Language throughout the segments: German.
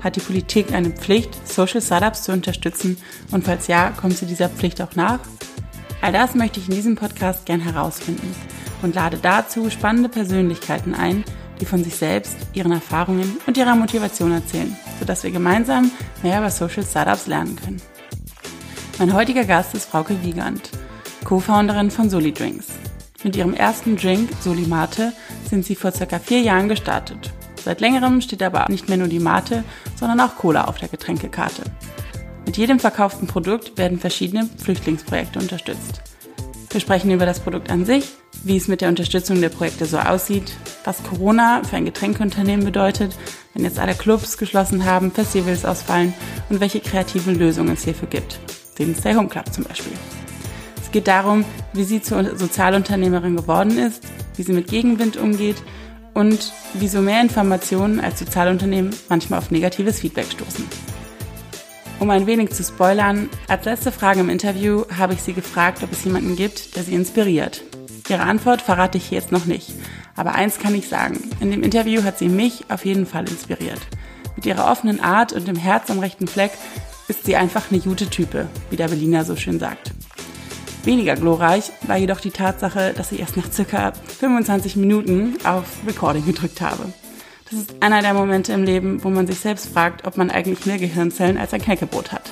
Hat die Politik eine Pflicht, Social Startups zu unterstützen? Und falls ja, kommt sie dieser Pflicht auch nach? All das möchte ich in diesem Podcast gern herausfinden und lade dazu spannende Persönlichkeiten ein, die von sich selbst, ihren Erfahrungen und ihrer Motivation erzählen, sodass wir gemeinsam mehr über Social Startups lernen können. Mein heutiger Gast ist Frauke Wiegand, Co-Founderin von Soli Drinks. Mit ihrem ersten Drink, Soli Mate, sind sie vor circa vier Jahren gestartet. Seit längerem steht aber nicht mehr nur die Mate, sondern auch Cola auf der Getränkekarte. Mit jedem verkauften Produkt werden verschiedene Flüchtlingsprojekte unterstützt. Wir sprechen über das Produkt an sich, wie es mit der Unterstützung der Projekte so aussieht, was Corona für ein Getränkeunternehmen bedeutet, wenn jetzt alle Clubs geschlossen haben, Festivals ausfallen und welche kreativen Lösungen es hierfür gibt. Den Stay Home Club zum Beispiel. Es geht darum, wie sie zur Sozialunternehmerin geworden ist, wie sie mit Gegenwind umgeht und wieso mehr Informationen als Sozialunternehmen manchmal auf negatives Feedback stoßen. Um ein wenig zu spoilern, als letzte Frage im Interview habe ich sie gefragt, ob es jemanden gibt, der sie inspiriert. Ihre Antwort verrate ich jetzt noch nicht. Aber eins kann ich sagen, in dem Interview hat sie mich auf jeden Fall inspiriert. Mit ihrer offenen Art und dem Herz am rechten Fleck ist sie einfach eine gute Type, wie der Berliner so schön sagt. Weniger glorreich war jedoch die Tatsache, dass ich erst nach circa 25 Minuten auf Recording gedrückt habe. Das ist einer der Momente im Leben, wo man sich selbst fragt, ob man eigentlich mehr Gehirnzellen als ein Knäckebrot hat.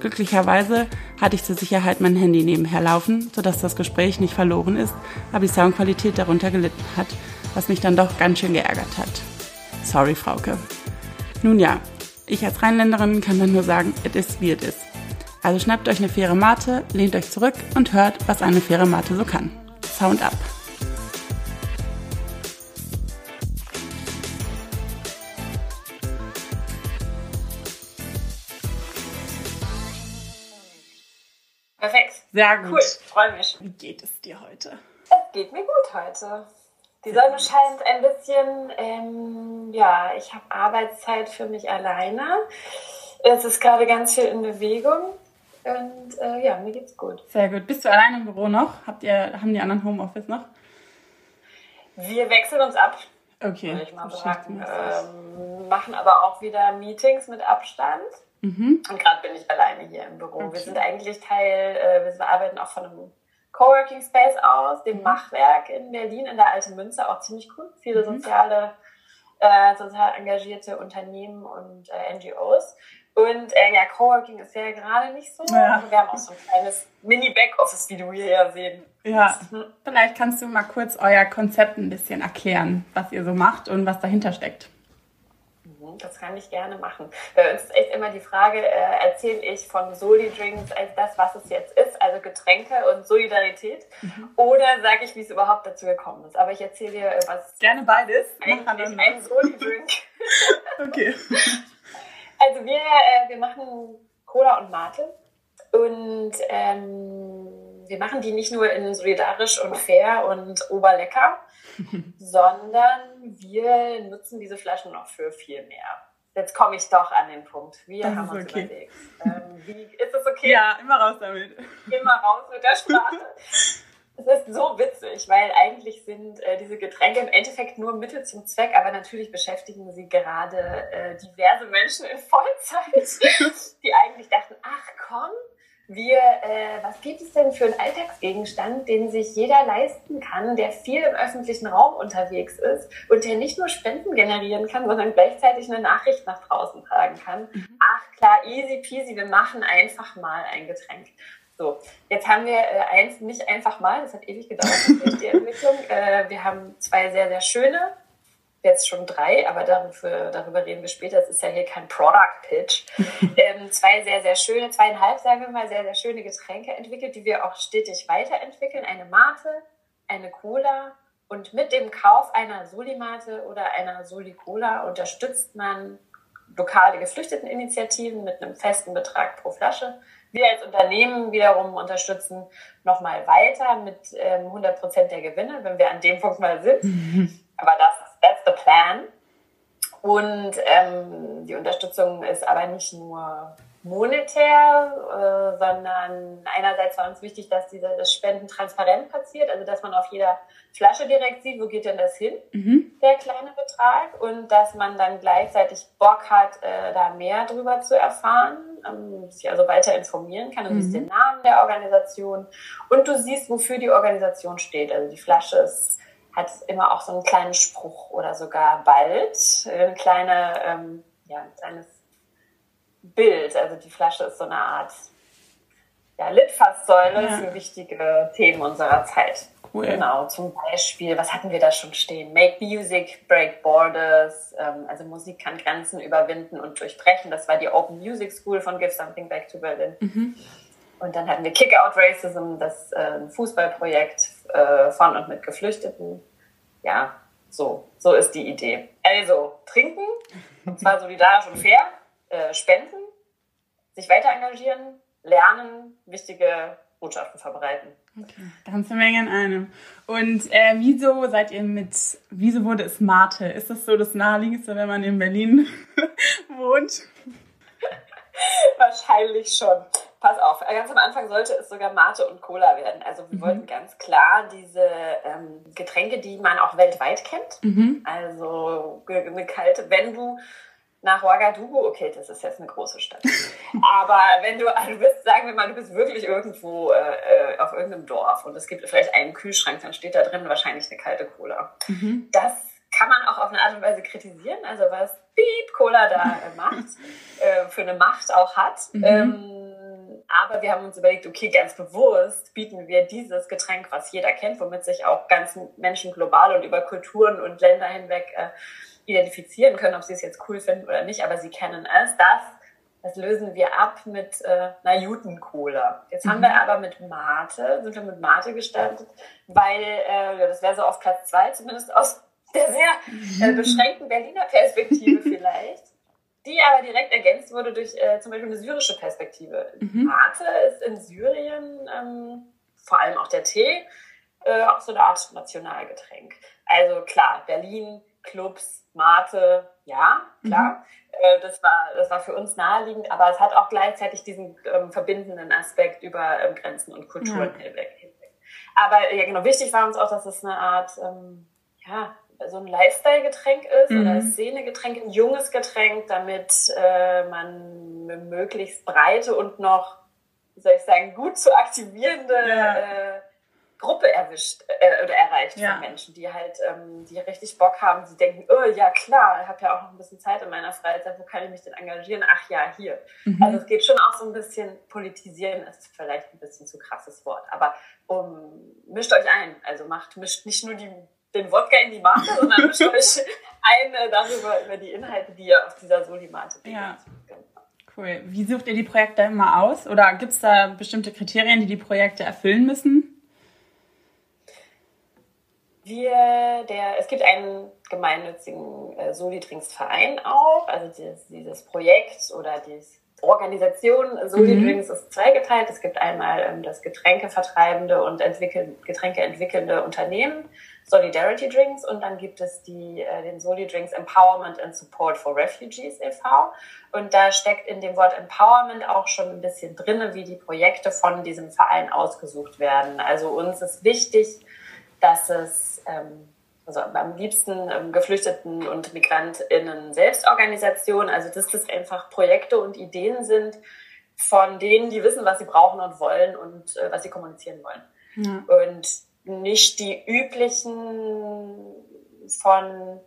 Glücklicherweise hatte ich zur Sicherheit mein Handy nebenher laufen, sodass das Gespräch nicht verloren ist, aber die Soundqualität darunter gelitten hat, was mich dann doch ganz schön geärgert hat. Sorry, Frauke. Nun ja, ich als Rheinländerin kann dann nur sagen, it is wie it is. Also schnappt euch eine faire Mate, lehnt euch zurück und hört, was eine faire Mate so kann. Sound up! Perfekt. Sehr gut. Cool, freue mich. Wie geht es dir heute? Es geht mir gut heute. Die Sonne scheint ein bisschen. Ähm, ja, ich habe Arbeitszeit für mich alleine. Es ist gerade ganz viel in Bewegung. Und äh, ja, mir geht's gut. Sehr gut. Bist du allein im Büro noch? Habt ihr, haben die anderen Homeoffice noch? Wir wechseln uns ab, Okay. ich mal sagen. Ähm, machen aber auch wieder Meetings mit Abstand. Mhm. Und gerade bin ich alleine hier im Büro. Okay. Wir sind eigentlich Teil, äh, wir arbeiten auch von einem Coworking Space aus, dem Mhm. Machwerk in Berlin, in der Alten Münze, auch ziemlich cool. Viele Mhm. soziale, äh, sozial engagierte Unternehmen und äh, NGOs. Und äh, ja, Coworking ist ja gerade nicht so. Ja. Aber wir haben auch so ein kleines Mini-Backoffice, wie du hier ja sehen. Ja, Mhm. vielleicht kannst du mal kurz euer Konzept ein bisschen erklären, was ihr so macht und was dahinter steckt. Mhm, Das kann ich gerne machen. Bei uns ist echt immer die Frage, äh, erzähle ich von Soli Drinks als das, was es jetzt ist, also Getränke und Solidarität, oder sage ich, wie es überhaupt dazu gekommen ist. Aber ich erzähle dir, äh, was Gerne beides. eigentlich ein Soli Drink. Okay. Also wir, äh, wir machen Cola und Mate und ähm, wir machen die nicht nur in solidarisch und fair und oberlecker, sondern wir nutzen diese Flaschen noch für viel mehr. Jetzt komme ich doch an den Punkt. Wir Das haben uns okay. überlegt. Ähm, wie, ist es okay? Ja, immer raus damit. Immer raus mit der Sprache. Es ist so witzig, weil eigentlich sind äh, diese Getränke im Endeffekt nur Mittel zum Zweck, aber natürlich beschäftigen sie gerade äh, diverse Menschen in Vollzeit, die eigentlich dachten, ach komm, wir, äh, was gibt es denn für einen Alltagsgegenstand, den sich jeder leisten kann, der viel im öffentlichen Raum unterwegs ist und der nicht nur Spenden generieren kann, sondern gleichzeitig eine Nachricht nach draußen tragen kann. Ach klar, easy peasy, wir machen einfach mal ein Getränk. So, jetzt haben wir äh, eins, nicht einfach mal, das hat ewig gedauert, die Entwicklung. Äh, wir haben zwei sehr, sehr schöne, jetzt schon drei, aber dafür, darüber reden wir später. Es ist ja hier kein Product Pitch. ähm, zwei sehr, sehr schöne, zweieinhalb, sagen wir mal, sehr, sehr schöne Getränke entwickelt, die wir auch stetig weiterentwickeln. Eine Mate, eine Cola und mit dem Kauf einer Soli-Mate oder einer Soli-Cola unterstützt man lokale Geflüchteteninitiativen mit einem festen Betrag pro Flasche. Wir als Unternehmen wiederum unterstützen nochmal weiter mit ähm, 100 Prozent der Gewinne, wenn wir an dem Punkt mal sind. Aber das, that's the plan. Und ähm, die Unterstützung ist aber nicht nur monetär, äh, sondern einerseits war uns wichtig, dass diese, das Spenden transparent passiert, also dass man auf jeder Flasche direkt sieht, wo geht denn das hin, mhm. der kleine Betrag, und dass man dann gleichzeitig Bock hat, äh, da mehr drüber zu erfahren, ähm, sich also weiter informieren kann. Du mhm. siehst den Namen der Organisation und du siehst, wofür die Organisation steht. Also die Flasche ist, hat immer auch so einen kleinen Spruch oder sogar bald, eine kleine, ähm, ja, ein kleines Bild. Also die Flasche ist so eine Art ja, Litfaßsäule ja. für wichtige Themen unserer Zeit. Cool. Genau, zum Beispiel, was hatten wir da schon stehen? Make Music, Break Borders, ähm, also Musik kann Grenzen überwinden und durchbrechen. Das war die Open Music School von Give Something Back to Berlin. Mhm. Und dann hatten wir Kick Out Racism, das äh, Fußballprojekt äh, von und mit Geflüchteten. Ja, so, so ist die Idee. Also, trinken, und zwar solidarisch und fair äh, spenden, sich weiter engagieren, lernen, wichtige Botschaften verbreiten. Okay, ganze Menge in einem. Und äh, wieso seid ihr mit, wieso wurde es Mate? Ist das so das Naheliegendste, wenn man in Berlin wohnt? Wahrscheinlich schon. Pass auf, ganz am Anfang sollte es sogar Mate und Cola werden. Also wir mhm. wollten ganz klar diese ähm, Getränke, die man auch weltweit kennt. Mhm. Also eine kalte, wenn du nach Ouagadougou, okay, das ist jetzt eine große Stadt. Aber wenn du, also du bist, sagen wir mal, du bist wirklich irgendwo äh, äh, auf irgendeinem Dorf und es gibt vielleicht einen Kühlschrank, dann steht da drin wahrscheinlich eine kalte Cola. Mhm. Das kann man auch auf eine Art und Weise kritisieren, also was Piep Cola da äh, macht, äh, für eine Macht auch hat. Mhm. Ähm, aber wir haben uns überlegt, okay, ganz bewusst bieten wir dieses Getränk, was jeder kennt, womit sich auch ganzen Menschen global und über Kulturen und Länder hinweg äh, identifizieren können, ob sie es jetzt cool finden oder nicht, aber sie kennen es. Das, das lösen wir ab mit äh, einer Juten-Cola. Jetzt mhm. haben wir aber mit Mate, sind wir mit Mate gestartet, weil äh, das wäre so auf Platz zwei, zumindest aus der sehr äh, beschränkten Berliner Perspektive vielleicht, die aber direkt ergänzt wurde durch äh, zum Beispiel eine syrische Perspektive. Mhm. Mate ist in Syrien ähm, vor allem auch der Tee äh, auch so eine Art Nationalgetränk. Also klar, Berlin, Clubs, Mate, ja, klar. Mhm. Äh, das, war, das war für uns naheliegend, aber es hat auch gleichzeitig diesen ähm, verbindenden Aspekt über ähm, Grenzen und Kulturen ja. hinweg. Aber ja, genau, wichtig war uns auch, dass es eine Art, ähm, ja, so ein Lifestyle-Getränk ist mhm. oder Szene-Getränk, ein junges Getränk, damit äh, man möglichst breite und noch, wie soll ich sagen, gut zu aktivierende ja. äh, Gruppe erwischt äh, oder erreicht ja. von Menschen, die halt, ähm, die richtig Bock haben, die denken, oh ja klar, ich habe ja auch noch ein bisschen Zeit in meiner Freizeit, wo kann ich mich denn engagieren? Ach ja, hier. Mhm. Also es geht schon auch so ein bisschen, politisieren ist vielleicht ein bisschen zu krasses Wort, aber um, mischt euch ein, also macht, mischt nicht nur die, den Wodka in die Mate, sondern mischt euch ein äh, darüber, über die Inhalte, die ihr auf dieser Solimate findet. Ja. Genau. Cool. Wie sucht ihr die Projekte immer aus? Oder gibt es da bestimmte Kriterien, die die Projekte erfüllen müssen? Wir, der, es gibt einen gemeinnützigen äh, Solidrinks-Verein auch, also dieses, dieses Projekt oder die Organisation Solidrinks mhm. ist zweigeteilt. Es gibt einmal ähm, das Getränkevertreibende und entwickeln, Getränke entwickelnde Unternehmen, Solidarity Drinks, und dann gibt es die, äh, den Solidrinks Empowerment and Support for Refugees e.V. Und da steckt in dem Wort Empowerment auch schon ein bisschen drinne, wie die Projekte von diesem Verein ausgesucht werden. Also uns ist wichtig, dass es ähm, also am liebsten ähm, Geflüchteten und MigrantInnen Selbstorganisation, also dass das einfach Projekte und Ideen sind von denen, die wissen, was sie brauchen und wollen und äh, was sie kommunizieren wollen. Ja. Und nicht die üblichen von,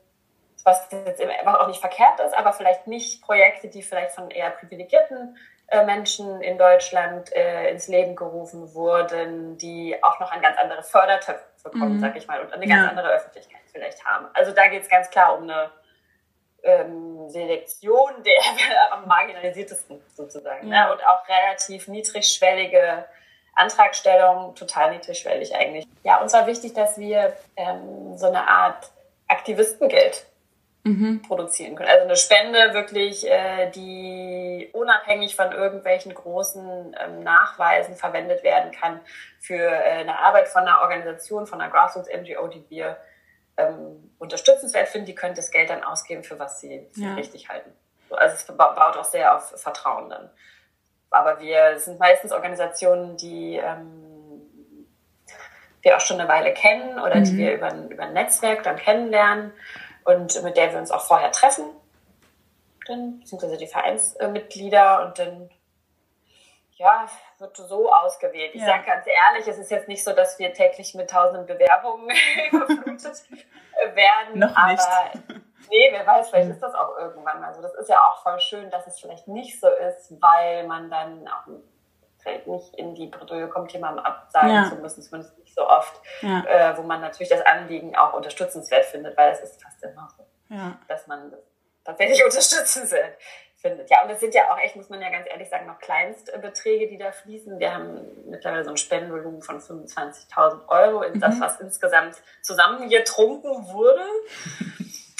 was jetzt einfach auch nicht verkehrt ist, aber vielleicht nicht Projekte, die vielleicht von eher privilegierten äh, Menschen in Deutschland äh, ins Leben gerufen wurden, die auch noch an ganz andere Fördertöpfe bekommen, mhm. sag ich mal, und eine ganz ja. andere Öffentlichkeit vielleicht haben. Also da geht es ganz klar um eine ähm, Selektion der am marginalisiertesten sozusagen. Ja. Ne? Und auch relativ niedrigschwellige Antragstellung, total niedrigschwellig eigentlich. Ja, uns war wichtig, dass wir ähm, so eine Art Aktivistengeld mhm. produzieren können. Also eine Spende wirklich, äh, die unabhängig von irgendwelchen großen ähm, Nachweisen verwendet werden kann für äh, eine Arbeit von einer Organisation, von einer Grassroots-NGO, die wir ähm, unterstützenswert finden, die können das Geld dann ausgeben, für was sie ja. richtig halten. Also es baut auch sehr auf Vertrauen dann. Aber wir sind meistens Organisationen, die ähm, wir auch schon eine Weile kennen oder mhm. die wir über, über ein Netzwerk dann kennenlernen und mit der wir uns auch vorher treffen, dann, beziehungsweise die Vereinsmitglieder und dann ja, wird so ausgewählt. Ich ja. sage ganz ehrlich, es ist jetzt nicht so, dass wir täglich mit tausenden Bewerbungen überflutet werden. Noch nicht. Aber nee, wer weiß, vielleicht ist das auch irgendwann mal so. Das ist ja auch voll schön, dass es vielleicht nicht so ist, weil man dann auch vielleicht nicht in die Bredouille kommt, jemandem absagen ja. zu müssen, zumindest nicht so oft, ja. äh, wo man natürlich das Anliegen auch unterstützenswert findet, weil es ist fast immer so, ja. dass man das tatsächlich unterstützenswert findet. Ja, und es sind ja auch echt, muss man ja ganz ehrlich sagen, noch Kleinstbeträge, die da fließen. Wir haben mittlerweile so ein Spendenvolumen von 25.000 Euro in mhm. das, was insgesamt zusammengetrunken wurde.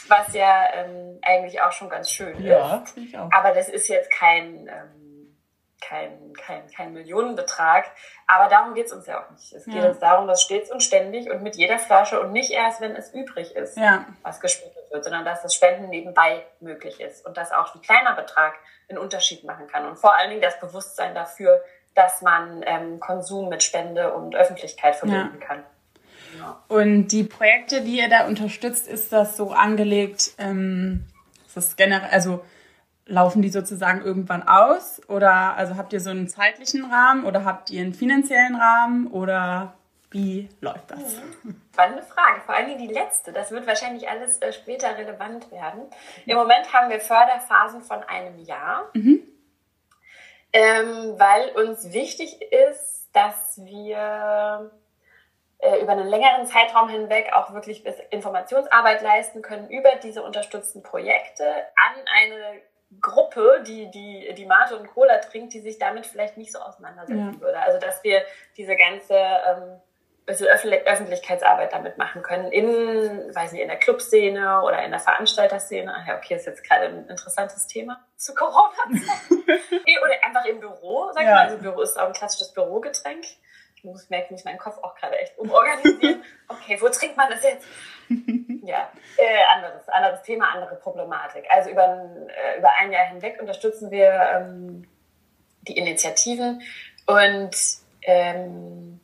was ja ähm, eigentlich auch schon ganz schön ja, ist. Ich auch. Aber das ist jetzt kein, ähm, kein, kein, kein Millionenbetrag. Aber darum geht es uns ja auch nicht. Es geht ja. uns darum, dass stets und ständig und mit jeder Flasche und nicht erst, wenn es übrig ist, ja. was gespendet wird, sondern dass das Spenden nebenbei möglich ist und dass auch ein kleiner Betrag einen Unterschied machen kann. Und vor allen Dingen das Bewusstsein dafür, dass man ähm, Konsum mit Spende und Öffentlichkeit verbinden ja. kann. Und die Projekte, die ihr da unterstützt, ist das so angelegt, ähm, ist das generell, also laufen die sozusagen irgendwann aus? Oder also habt ihr so einen zeitlichen Rahmen oder habt ihr einen finanziellen Rahmen oder wie läuft das? Mhm. Spannende Frage. Vor allem die letzte. Das wird wahrscheinlich alles äh, später relevant werden. Im Moment haben wir Förderphasen von einem Jahr, mhm. ähm, weil uns wichtig ist, dass wir äh, über einen längeren Zeitraum hinweg auch wirklich Informationsarbeit leisten können über diese unterstützten Projekte an eine Gruppe, die, die, die Mate und Cola trinkt, die sich damit vielleicht nicht so auseinandersetzen ja. würde. Also dass wir diese ganze ähm, Öffentlichkeitsarbeit damit machen können, in, weiß nicht, in der Clubszene oder in der Veranstalterszene. Ach ja, okay, ist jetzt gerade ein interessantes Thema zu Corona. oder einfach im Büro, sag ich ja. mal. Also Büro ist auch ein klassisches Bürogetränk ich muss merken, ich meinen Kopf auch gerade echt umorganisieren. Okay, wo trinkt man das jetzt? Ja, äh, anderes, anderes Thema, andere Problematik. Also über ein, äh, über ein Jahr hinweg unterstützen wir ähm, die Initiativen und ähm,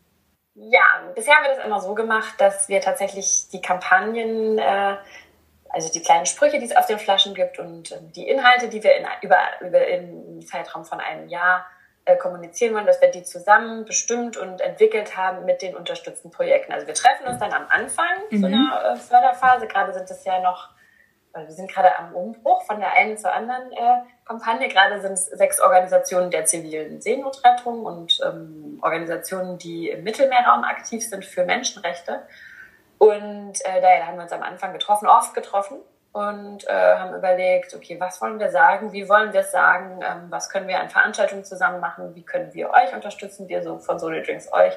ja, bisher haben wir das immer so gemacht, dass wir tatsächlich die Kampagnen, äh, also die kleinen Sprüche, die es auf den Flaschen gibt und äh, die Inhalte, die wir in, über, über im Zeitraum von einem Jahr äh, kommunizieren wollen, dass wir die zusammen bestimmt und entwickelt haben mit den unterstützten Projekten. Also wir treffen uns dann am Anfang mhm. so einer äh, Förderphase. Gerade sind es ja noch, weil wir sind gerade am Umbruch von der einen zur anderen äh, Kampagne. Gerade sind es sechs Organisationen der zivilen Seenotrettung und ähm, Organisationen, die im Mittelmeerraum aktiv sind für Menschenrechte. Und äh, daher haben wir uns am Anfang getroffen, oft getroffen und äh, haben überlegt, okay, was wollen wir sagen, wie wollen wir es sagen, ähm, was können wir an Veranstaltungen zusammen machen, wie können wir euch unterstützen, wir so von Solo Drinks euch,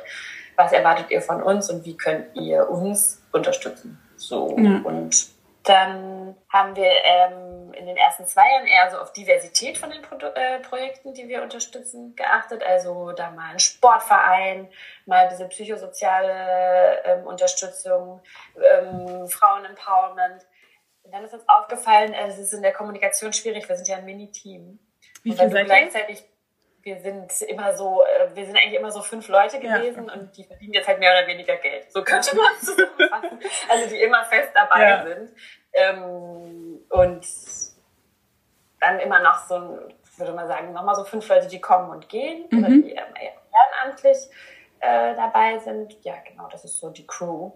was erwartet ihr von uns? Und wie könnt ihr uns unterstützen. So ja. und dann haben wir ähm, in den ersten zwei Jahren eher so auf Diversität von den Pro äh, Projekten, die wir unterstützen, geachtet. Also da mal ein Sportverein, mal diese psychosoziale ähm, Unterstützung, ähm, Frauen-Empowerment und dann ist uns aufgefallen, äh, es ist in der Kommunikation schwierig. Wir sind ja ein Mini-Team. Wie viele seid gleichzeitig, wir sind immer so, äh, wir sind eigentlich immer so fünf Leute gewesen ja. und die verdienen jetzt halt mehr oder weniger Geld. So könnte man es zusammenfassen. also die immer fest dabei ja. sind. Ähm, und dann immer noch so, würde man sagen, nochmal so fünf Leute, die kommen und gehen mhm. oder die ehrenamtlich äh, dabei sind. Ja, genau, das ist so die Crew.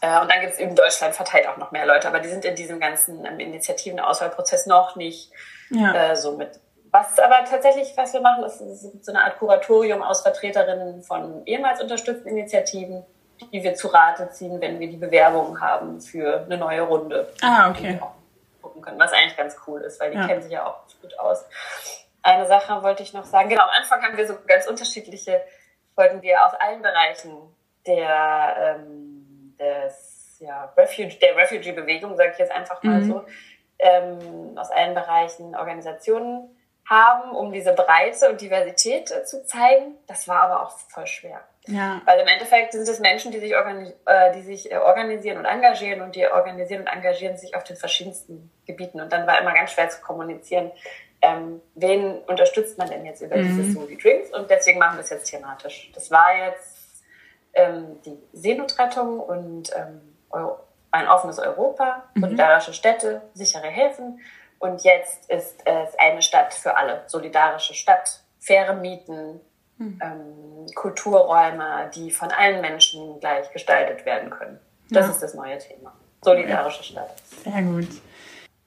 Äh, und dann gibt es eben Deutschland verteilt auch noch mehr Leute, aber die sind in diesem ganzen ähm, Initiativen-Auswahlprozess noch nicht ja. äh, so mit. Was aber tatsächlich, was wir machen, ist, ist so eine Art Kuratorium aus Vertreterinnen von ehemals unterstützten Initiativen, die wir zu Rate ziehen, wenn wir die Bewerbungen haben für eine neue Runde. Ah, okay. Gucken können, was eigentlich ganz cool ist, weil die ja. kennen sich ja auch gut aus. Eine Sache wollte ich noch sagen. Genau, am Anfang haben wir so ganz unterschiedliche, wollten wir aus allen Bereichen der ähm, Refuge, der Refugee-Bewegung, sage ich jetzt einfach mal mhm. so, ähm, aus allen Bereichen Organisationen haben, um diese Breite und Diversität äh, zu zeigen. Das war aber auch voll schwer. Ja. Weil im Endeffekt sind es Menschen, die sich, organi äh, die sich äh, organisieren und engagieren und die organisieren und engagieren sich auf den verschiedensten Gebieten. Und dann war immer ganz schwer zu kommunizieren, ähm, wen unterstützt man denn jetzt über mhm. diese Smoothie Drinks? Und deswegen machen wir es jetzt thematisch. Das war jetzt ähm, die Seenotrettung und ähm, ein offenes Europa, mhm. solidarische Städte, sichere Häfen. Und jetzt ist es eine Stadt für alle, solidarische Stadt, faire Mieten, mhm. ähm, Kulturräume, die von allen Menschen gleich gestaltet werden können. Das ja. ist das neue Thema. Solidarische Stadt. Sehr gut.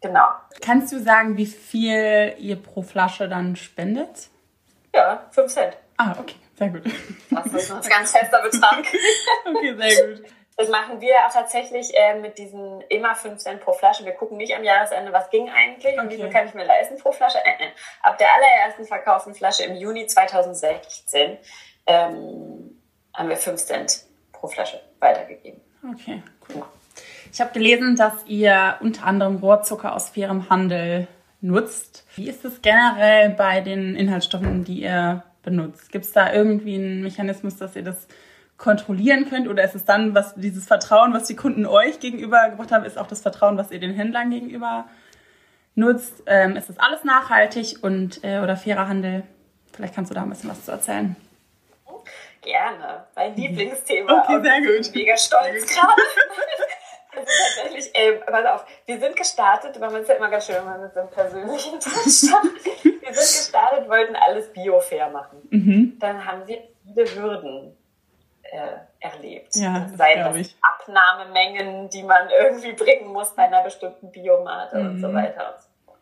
Genau. Kannst du sagen, wie viel ihr pro Flasche dann spendet? Ja, 5 Cent. Ah, okay, sehr gut. Das ist ein ganz fester Betrag. okay, sehr gut. Das machen wir auch tatsächlich äh, mit diesen immer 5 Cent pro Flasche. Wir gucken nicht am Jahresende, was ging eigentlich und wie viel kann ich mir leisten pro Flasche. Äh, äh. Ab der allerersten verkauften Flasche im Juni 2016 ähm, haben wir 5 Cent pro Flasche weitergegeben. Okay, cool. Ich habe gelesen, dass ihr unter anderem Rohrzucker aus fairem Handel nutzt. Wie ist es generell bei den Inhaltsstoffen, die ihr benutzt? Gibt es da irgendwie einen Mechanismus, dass ihr das kontrollieren könnt? Oder ist es dann, was dieses Vertrauen, was die Kunden euch gegenüber gebracht haben, ist auch das Vertrauen, was ihr den Händlern gegenüber nutzt? Ähm, ist das alles nachhaltig und äh, oder fairer Handel? Vielleicht kannst du da ein bisschen was zu erzählen. Gerne. Mein Lieblingsthema. Okay, sehr gut. Ich bin mega stolz gerade. Ist tatsächlich, ey, pass auf, wir sind gestartet, weil man es ja immer ganz schön, wenn man mit so einem persönlichen Touch Wir sind gestartet, wollten alles bio-fair machen. Mhm. Dann haben wir viele Hürden erlebt. Ja, Sei das. Abnahmemengen, die man irgendwie bringen muss bei einer bestimmten Biomate mhm. und so mhm. weiter und so fort.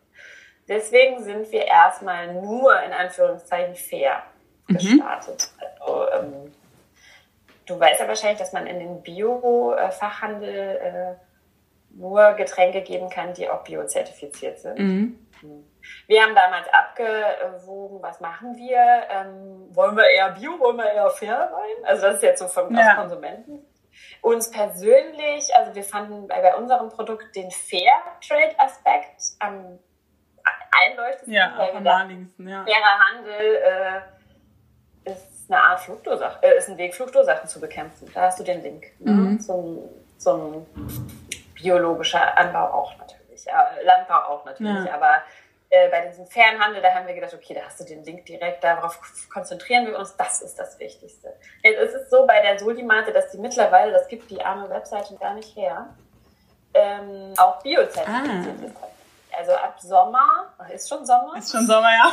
Deswegen sind wir erstmal nur in Anführungszeichen fair mhm. gestartet. Also, ähm, du weißt ja wahrscheinlich, dass man in den Bio-Fachhandel äh, nur Getränke geben kann, die auch biozertifiziert sind. Mhm. Wir haben damals abgewogen, was machen wir? Ähm, wollen wir eher Bio, wollen wir eher fair sein? Also das ist jetzt so vom ja. Konsumenten. Uns persönlich, also wir fanden bei, bei unserem Produkt den Fair Trade Aspekt am einleuchtendsten. Ja, am naheliegendsten, ja. Fairer Handel äh, ist eine Art Fluchtursache, äh, ist ein Weg, Fluchtursachen zu bekämpfen. Da hast du den Link ne? mhm. zum, zum biologischer Anbau auch natürlich, äh, Landbau auch natürlich, ja. aber äh, bei diesem Fernhandel, da haben wir gedacht, okay, da hast du den Link direkt, darauf konzentrieren wir uns, das ist das Wichtigste. Jetzt ist es so bei der Solimate, dass die mittlerweile, das gibt die arme Webseite gar nicht her, ähm, auch biozertifiziert ah. ist. Also ab Sommer, ist schon Sommer? Ist schon Sommer, ja.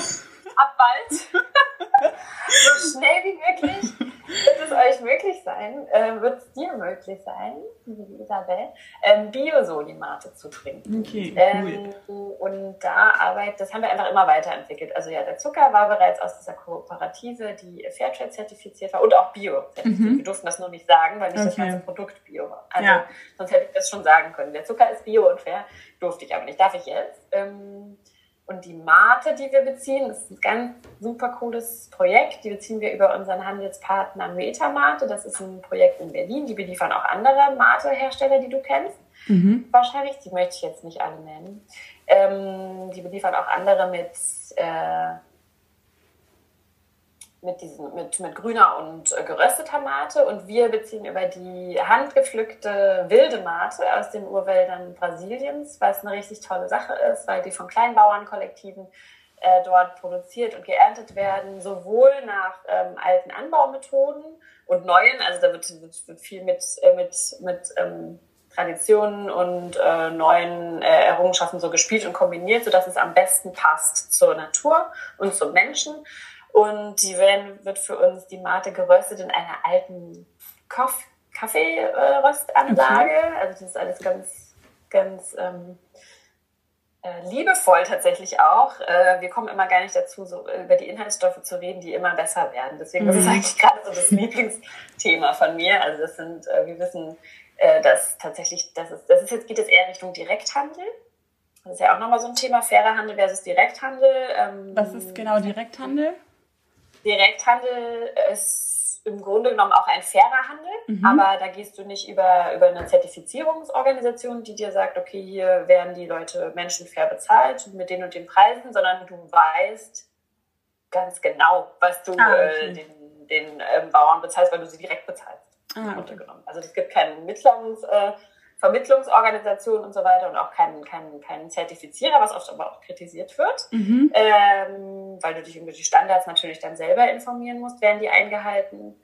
Ab bald. so schnell wie möglich wird es euch möglich sein, äh, wird es dir möglich sein, liebe Isabel, ähm, Bio-Solimate zu trinken. Okay, ähm, und da arbeitet, das haben wir einfach immer weiterentwickelt. Also ja, der Zucker war bereits aus dieser Kooperative, die Fairtrade zertifiziert war und auch Bio zertifiziert. Mhm. Wir durften das nur nicht sagen, weil nicht okay. das ganze Produkt Bio war. Also ja. sonst hätte ich das schon sagen können. Der Zucker ist Bio und fair, durfte ich aber nicht. Darf ich jetzt? Ähm, und die Mate, die wir beziehen, ist ein ganz super cooles Projekt. Die beziehen wir über unseren Handelspartner Metamate. Das ist ein Projekt in Berlin. Die beliefern auch andere Mate-Hersteller, die du kennst. Mhm. Wahrscheinlich, die möchte ich jetzt nicht alle nennen. Ähm, die beliefern auch andere mit äh, mit, diesen, mit, mit grüner und äh, gerösteter Mate und wir beziehen über die handgepflückte wilde Mate aus den Urwäldern Brasiliens, was eine richtig tolle Sache ist, weil die von Kleinbauernkollektiven äh, dort produziert und geerntet werden, sowohl nach ähm, alten Anbaumethoden und neuen, also da wird, wird, wird viel mit, äh, mit, mit ähm, Traditionen und äh, neuen äh, Errungenschaften so gespielt und kombiniert, sodass es am besten passt zur Natur und zum Menschen. Und die werden, wird für uns die Mate geröstet in einer alten Kaff Kaffeeröstanlage. Okay. Also das ist alles ganz, ganz ähm, äh, liebevoll tatsächlich auch. Äh, wir kommen immer gar nicht dazu, so über die Inhaltsstoffe zu reden, die immer besser werden. Deswegen mhm. ist es eigentlich gerade so das Lieblingsthema von mir. Also das sind, äh, wir wissen, äh, dass tatsächlich, das ist, das ist jetzt geht jetzt eher Richtung Direkthandel. Das ist ja auch nochmal so ein Thema, fairer Handel versus Direkthandel. Ähm, Was ist genau Direkthandel? Direkthandel ist im Grunde genommen auch ein fairer Handel, mhm. aber da gehst du nicht über, über eine Zertifizierungsorganisation, die dir sagt, okay, hier werden die Leute Menschen fair bezahlt mit den und den Preisen, sondern du weißt ganz genau, was du ah, okay. äh, den, den ähm, Bauern bezahlst, weil du sie direkt bezahlst. Ah, okay. Also es gibt keinen Mittlungs, äh, Vermittlungsorganisation und so weiter und auch keinen kein, kein Zertifizierer, was oft aber auch kritisiert wird, mhm. ähm, weil du dich über die Standards natürlich dann selber informieren musst, werden die eingehalten.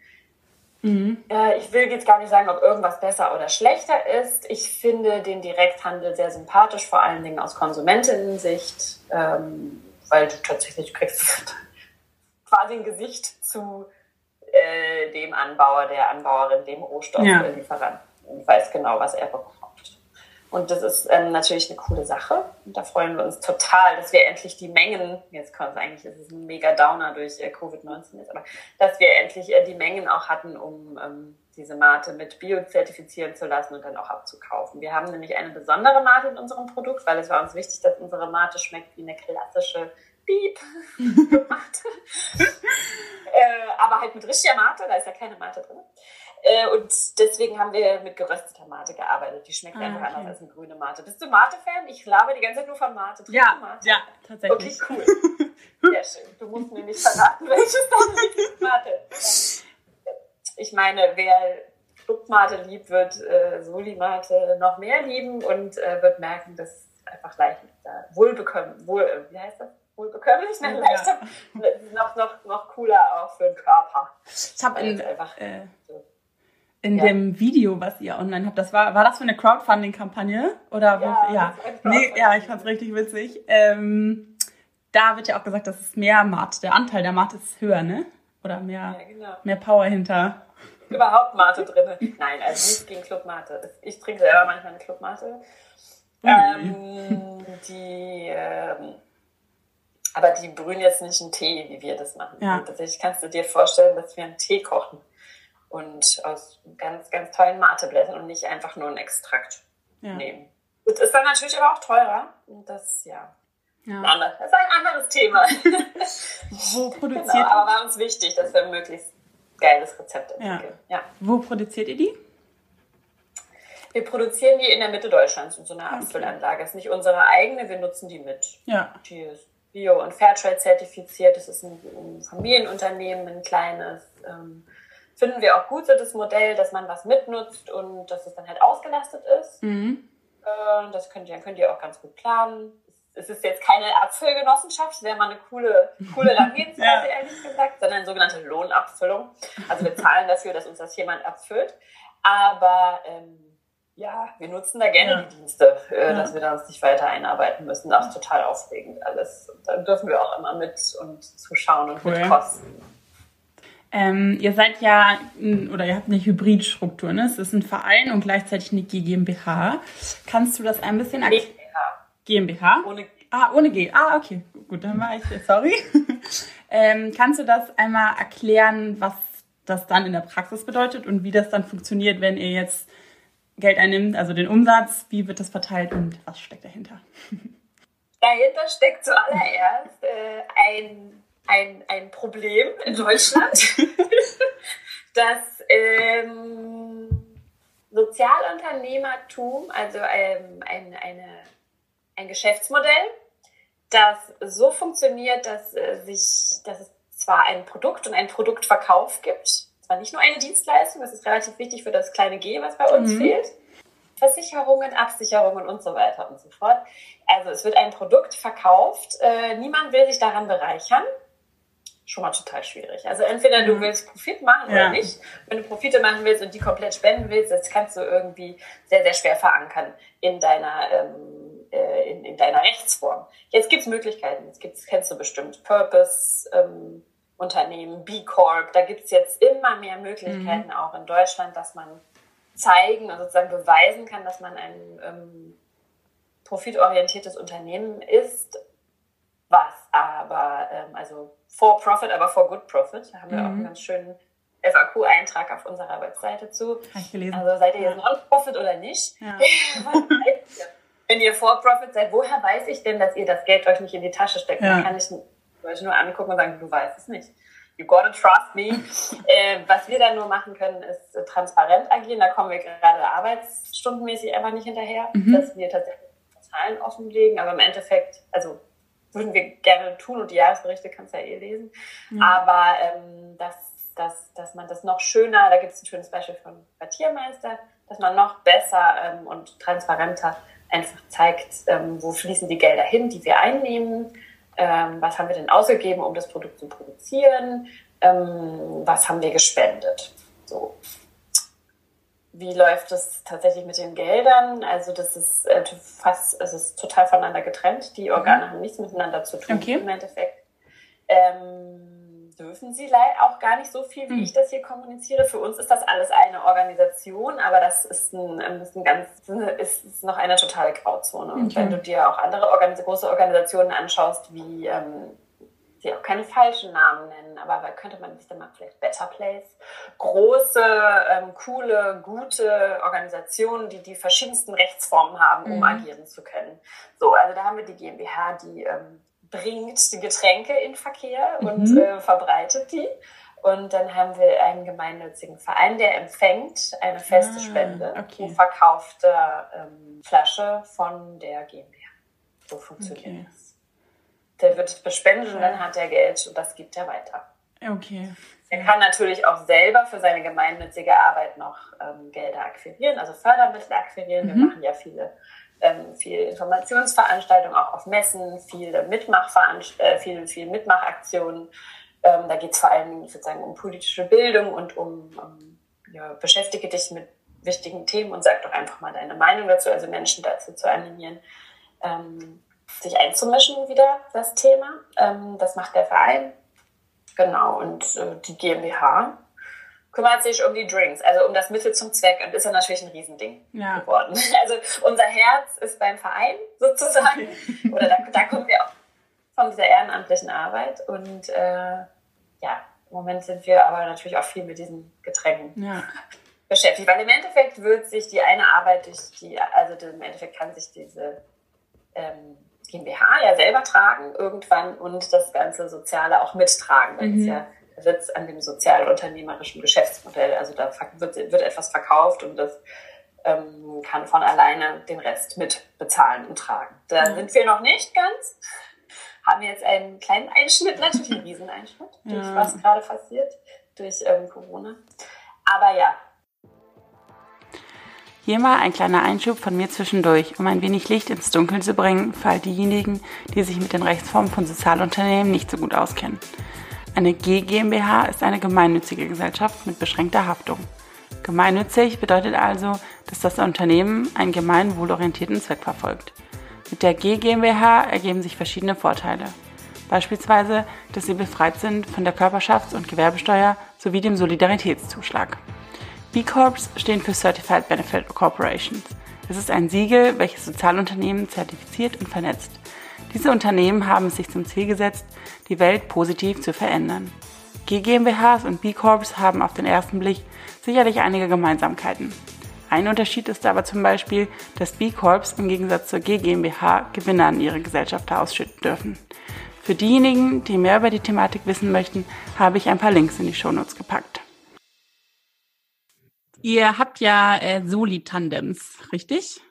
Mhm. Äh, ich will jetzt gar nicht sagen, ob irgendwas besser oder schlechter ist. Ich finde den Direkthandel sehr sympathisch, vor allen Dingen aus Konsumentinnen-Sicht, ähm, weil du tatsächlich kriegst quasi ein Gesicht zu äh, dem Anbauer, der Anbauerin, dem Rohstofflieferanten. Ja und weiß genau, was er bekommt. Und das ist ähm, natürlich eine coole Sache. Und da freuen wir uns total, dass wir endlich die Mengen, jetzt kommt es eigentlich, ist es ein mega Downer durch äh, Covid-19 jetzt, aber dass wir endlich äh, die Mengen auch hatten, um ähm, diese Mate mit Bio zertifizieren zu lassen und dann auch abzukaufen. Wir haben nämlich eine besondere Mate in unserem Produkt, weil es war uns wichtig, dass unsere Mate schmeckt wie eine klassische Piep Mate. äh, aber halt mit richtiger Mate, da ist ja keine Mate drin. Äh, und deswegen haben wir mit gerösteter Mate gearbeitet. Die schmeckt ah, einfach okay. anders als eine grüne Mate. Bist du Mate-Fan? Ich labe die ganze Zeit nur von Mate. Trinkst ja, Mate? ja, tatsächlich. Okay, cool. Sehr schön. Du musst mir nicht verraten, welches deine Mate Ich meine, wer Clubmate liebt, wird äh, Soli-Mate noch mehr lieben und äh, wird merken, dass einfach leicht äh, wohlbekommen, wohl, äh, wie heißt das? wohlbekömmlich, ne? leichter, ja. noch, noch, noch cooler auch für den Körper. Ich habe einfach äh, so in ja. dem Video, was ihr online habt, das war, war das für eine Crowdfunding-Kampagne? Oder ja, ja. Nee, ja, ich fand's richtig witzig. Ähm, da wird ja auch gesagt, dass es mehr Mate, der Anteil der Mate ist höher, ne? Oder mehr, ja, genau. mehr Power hinter. Überhaupt Mate drin. Nein, also nichts gegen Club Mate. Ich trinke selber manchmal eine Club Mate. Ähm, die, ähm, aber die brühen jetzt nicht einen Tee, wie wir das machen. Ja. Tatsächlich kannst du dir vorstellen, dass wir einen Tee kochen und aus ganz, ganz tollen Mateblättern und nicht einfach nur einen Extrakt ja. nehmen. Das ist dann natürlich aber auch teurer. Und das, ja. ja. Das ist ein anderes Thema. Wo produziert genau, Aber war uns wichtig, dass wir ein möglichst geiles Rezept entwickeln. Ja. ja. Wo produziert ihr die? Wir produzieren die in der Mitte Deutschlands in so einer Abfüllanlage. Das ist nicht unsere eigene, wir nutzen die mit. Ja. Die ist Bio- und Fairtrade zertifiziert. Das ist ein, ein Familienunternehmen, ein kleines. Ähm, finden wir auch gut so das Modell, dass man was mitnutzt und dass es dann halt ausgelastet ist. Mhm. Äh, das könnt ihr, könnt ihr auch ganz gut planen. Es ist jetzt keine Abfüllgenossenschaft, das wäre mal eine coole, coole Herangehensweise, ja. ehrlich gesagt, sondern eine sogenannte Lohnabfüllung. Also wir zahlen dafür, dass uns das jemand abfüllt. Aber ähm, ja, wir nutzen da gerne ja. die Dienste, äh, ja. dass wir da uns nicht weiter einarbeiten müssen. Das ist total aufregend alles. Da dürfen wir auch immer mit und zuschauen und cool. mit kosten. Ähm, ihr seid ja, oder ihr habt eine Hybridstruktur, ne? Es ist ein Verein und gleichzeitig eine GmbH. Kannst du das ein bisschen erklären? GmbH. Ohne G. Ah, ohne G. Ah, okay. Gut, dann war ich, sorry. ähm, kannst du das einmal erklären, was das dann in der Praxis bedeutet und wie das dann funktioniert, wenn ihr jetzt Geld einnimmt, also den Umsatz, wie wird das verteilt und was steckt dahinter? Dahinter steckt zuallererst äh, ein ein, ein Problem in Deutschland, dass ähm, Sozialunternehmertum, also ähm, ein, eine, ein Geschäftsmodell, das so funktioniert, dass, äh, sich, dass es zwar ein Produkt und einen Produktverkauf gibt, zwar nicht nur eine Dienstleistung, das ist relativ wichtig für das kleine G, was bei uns mhm. fehlt, Versicherungen, Absicherungen und so weiter und so fort. Also es wird ein Produkt verkauft, äh, niemand will sich daran bereichern schon mal total schwierig. Also entweder du mhm. willst Profit machen ja. oder nicht. Wenn du Profite machen willst und die komplett spenden willst, das kannst du irgendwie sehr, sehr schwer verankern in deiner, ähm, äh, in, in, deiner Rechtsform. Jetzt gibt's Möglichkeiten. Jetzt gibt's, kennst du bestimmt Purpose, ähm, Unternehmen, B Corp. Da gibt's jetzt immer mehr Möglichkeiten, mhm. auch in Deutschland, dass man zeigen und sozusagen beweisen kann, dass man ein ähm, profitorientiertes Unternehmen ist, was aber, ähm, also for profit, aber for good profit. Da haben wir mhm. auch einen ganz schönen FAQ-Eintrag auf unserer Webseite zu. ich gelesen. Also seid ihr jetzt non-profit oder nicht? Ja. Wenn ihr for profit seid, woher weiß ich denn, dass ihr das Geld euch nicht in die Tasche steckt? Ja. Dann kann ich euch nur angucken und sagen, du weißt es nicht. You gotta trust me. Äh, was wir dann nur machen können, ist transparent agieren. Da kommen wir gerade arbeitsstundenmäßig einfach nicht hinterher, mhm. dass wir tatsächlich Zahlen offenlegen. Aber im Endeffekt, also würden wir gerne tun und die Jahresberichte kannst du ja eh lesen. Mhm. Aber ähm, dass, dass, dass man das noch schöner, da gibt es ein schönes Beispiel von Quartiermeister, dass man noch besser ähm, und transparenter einfach zeigt, ähm, wo fließen die Gelder hin, die wir einnehmen, ähm, was haben wir denn ausgegeben, um das Produkt zu produzieren, ähm, was haben wir gespendet. So. Wie läuft es tatsächlich mit den Geldern? Also das ist äh, fast, es ist total voneinander getrennt. Die Organe mhm. haben nichts miteinander zu tun okay. im Endeffekt. Ähm, dürfen sie auch gar nicht so viel, wie hm. ich das hier kommuniziere. Für uns ist das alles eine Organisation, aber das ist, ein, ist, ein ganz, ist, noch eine totale Grauzone. Und okay. wenn du dir auch andere Organis große Organisationen anschaust, wie ähm, sie auch keine falschen Namen nennen, aber könnte man sich dann mal vielleicht Better Place, große, ähm, coole, gute Organisationen, die die verschiedensten Rechtsformen haben, um mhm. agieren zu können. So, also da haben wir die GmbH, die ähm, bringt die Getränke in Verkehr mhm. und äh, verbreitet die. Und dann haben wir einen gemeinnützigen Verein, der empfängt eine feste ah, Spende okay. pro verkaufte ähm, Flasche von der GmbH. So funktioniert okay. das. Der wird bespendet und dann hat er Geld und das gibt er weiter. Okay. Er kann natürlich auch selber für seine gemeinnützige Arbeit noch ähm, Gelder akquirieren, also Fördermittel akquirieren. Mhm. Wir machen ja viele ähm, viel Informationsveranstaltungen, auch auf Messen, viele Mitmachveranst äh, viel, viel Mitmachaktionen. Ähm, da geht es vor allem ich würde sagen, um politische Bildung und um, um ja, beschäftige dich mit wichtigen Themen und sag doch einfach mal deine Meinung dazu, also Menschen dazu zu animieren, ähm, sich einzumischen wieder, das Thema. Ähm, das macht der Verein. Genau, und äh, die GmbH kümmert sich um die Drinks, also um das Mittel zum Zweck und ist ja natürlich ein Riesending ja. geworden. Also unser Herz ist beim Verein sozusagen oder da, da kommen wir auch von dieser ehrenamtlichen Arbeit und äh, ja, im Moment sind wir aber natürlich auch viel mit diesen Getränken ja. beschäftigt, weil im Endeffekt wird sich die eine Arbeit durch die, also im Endeffekt kann sich diese ähm, GmbH ja selber tragen irgendwann und das ganze Soziale auch mittragen, weil mhm. es ja sitzt an dem sozialunternehmerischen Geschäftsmodell. Also da wird, wird etwas verkauft und das ähm, kann von alleine den Rest mit bezahlen und tragen. Da mhm. sind wir noch nicht ganz. Haben jetzt einen kleinen Einschnitt, natürlich einen Rieseneinschnitt, durch ja. was gerade passiert, durch ähm, Corona. Aber ja. Hier mal ein kleiner Einschub von mir zwischendurch, um ein wenig Licht ins Dunkeln zu bringen für all diejenigen, die sich mit den Rechtsformen von Sozialunternehmen nicht so gut auskennen. Eine G GmbH ist eine gemeinnützige Gesellschaft mit beschränkter Haftung. Gemeinnützig bedeutet also, dass das Unternehmen einen gemeinwohlorientierten Zweck verfolgt. Mit der G GmbH ergeben sich verschiedene Vorteile. Beispielsweise, dass sie befreit sind von der Körperschafts- und Gewerbesteuer sowie dem Solidaritätszuschlag. B Corps stehen für Certified Benefit Corporations. Es ist ein Siegel, welches Sozialunternehmen zertifiziert und vernetzt. Diese Unternehmen haben es sich zum Ziel gesetzt, die Welt positiv zu verändern. GmbHs und B Corps haben auf den ersten Blick sicherlich einige Gemeinsamkeiten. Ein Unterschied ist aber zum Beispiel, dass B Corps im Gegensatz zur G GmbH Gewinne an ihre Gesellschafter ausschütten dürfen. Für diejenigen, die mehr über die Thematik wissen möchten, habe ich ein paar Links in die Shownotes gepackt. Ihr habt ja äh, Soli-Tandems, richtig?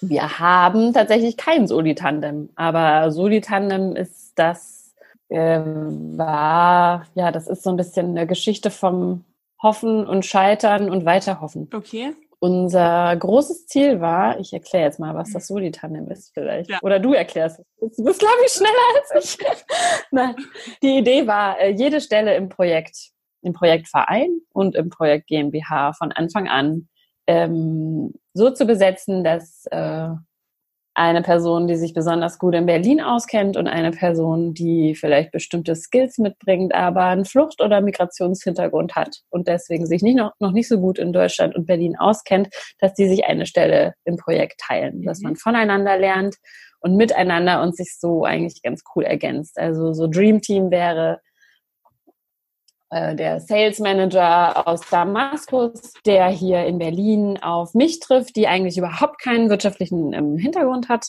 Wir haben tatsächlich kein Soli-Tandem, aber Soli-Tandem ist das, äh, war, ja, das ist so ein bisschen eine Geschichte vom Hoffen und Scheitern und Weiterhoffen. Okay. Unser großes Ziel war, ich erkläre jetzt mal, was das Soli-Tandem ist vielleicht. Ja. Oder du erklärst es. Du bist, glaube ich, schneller als ich. Nein. Die Idee war, äh, jede Stelle im Projekt, im Projektverein und im Projekt GmbH von Anfang an ähm, so zu besetzen, dass äh, eine Person, die sich besonders gut in Berlin auskennt und eine Person, die vielleicht bestimmte Skills mitbringt, aber einen Flucht- oder Migrationshintergrund hat und deswegen sich nicht noch, noch nicht so gut in Deutschland und Berlin auskennt, dass die sich eine Stelle im Projekt teilen, mhm. dass man voneinander lernt und miteinander und sich so eigentlich ganz cool ergänzt. Also so Dream Team wäre, der Sales Manager aus Damaskus, der hier in Berlin auf mich trifft, die eigentlich überhaupt keinen wirtschaftlichen ähm, Hintergrund hat.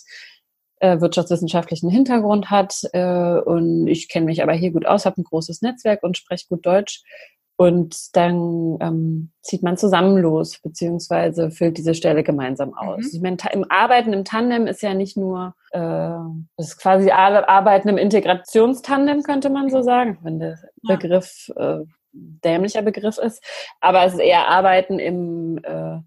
äh, wirtschaftswissenschaftlichen Hintergrund hat äh, und ich kenne mich aber hier gut aus, habe ein großes Netzwerk und spreche gut Deutsch. Und dann ähm, zieht man zusammen los, beziehungsweise füllt diese Stelle gemeinsam aus. Mhm. Ich meine, im Arbeiten im Tandem ist ja nicht nur, äh, das ist quasi Arbeiten im Integrationstandem, könnte man so sagen, wenn der ja. Begriff äh, dämlicher Begriff ist. Aber es ist eher Arbeiten im, äh,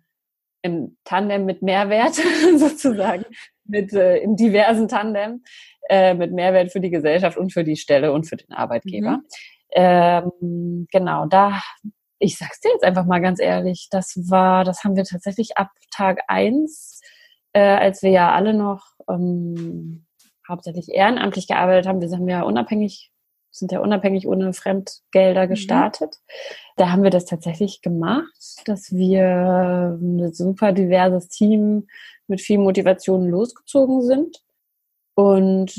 im Tandem mit Mehrwert, sozusagen, mit äh, im diversen Tandem, äh, mit Mehrwert für die Gesellschaft und für die Stelle und für den Arbeitgeber. Mhm. Ähm, genau, da, ich sag's dir jetzt einfach mal ganz ehrlich, das war, das haben wir tatsächlich ab Tag eins, äh, als wir ja alle noch ähm, hauptsächlich ehrenamtlich gearbeitet haben. Wir sind ja unabhängig, sind ja unabhängig ohne Fremdgelder mhm. gestartet. Mhm. Da haben wir das tatsächlich gemacht, dass wir ein super diverses Team mit viel Motivation losgezogen sind. Und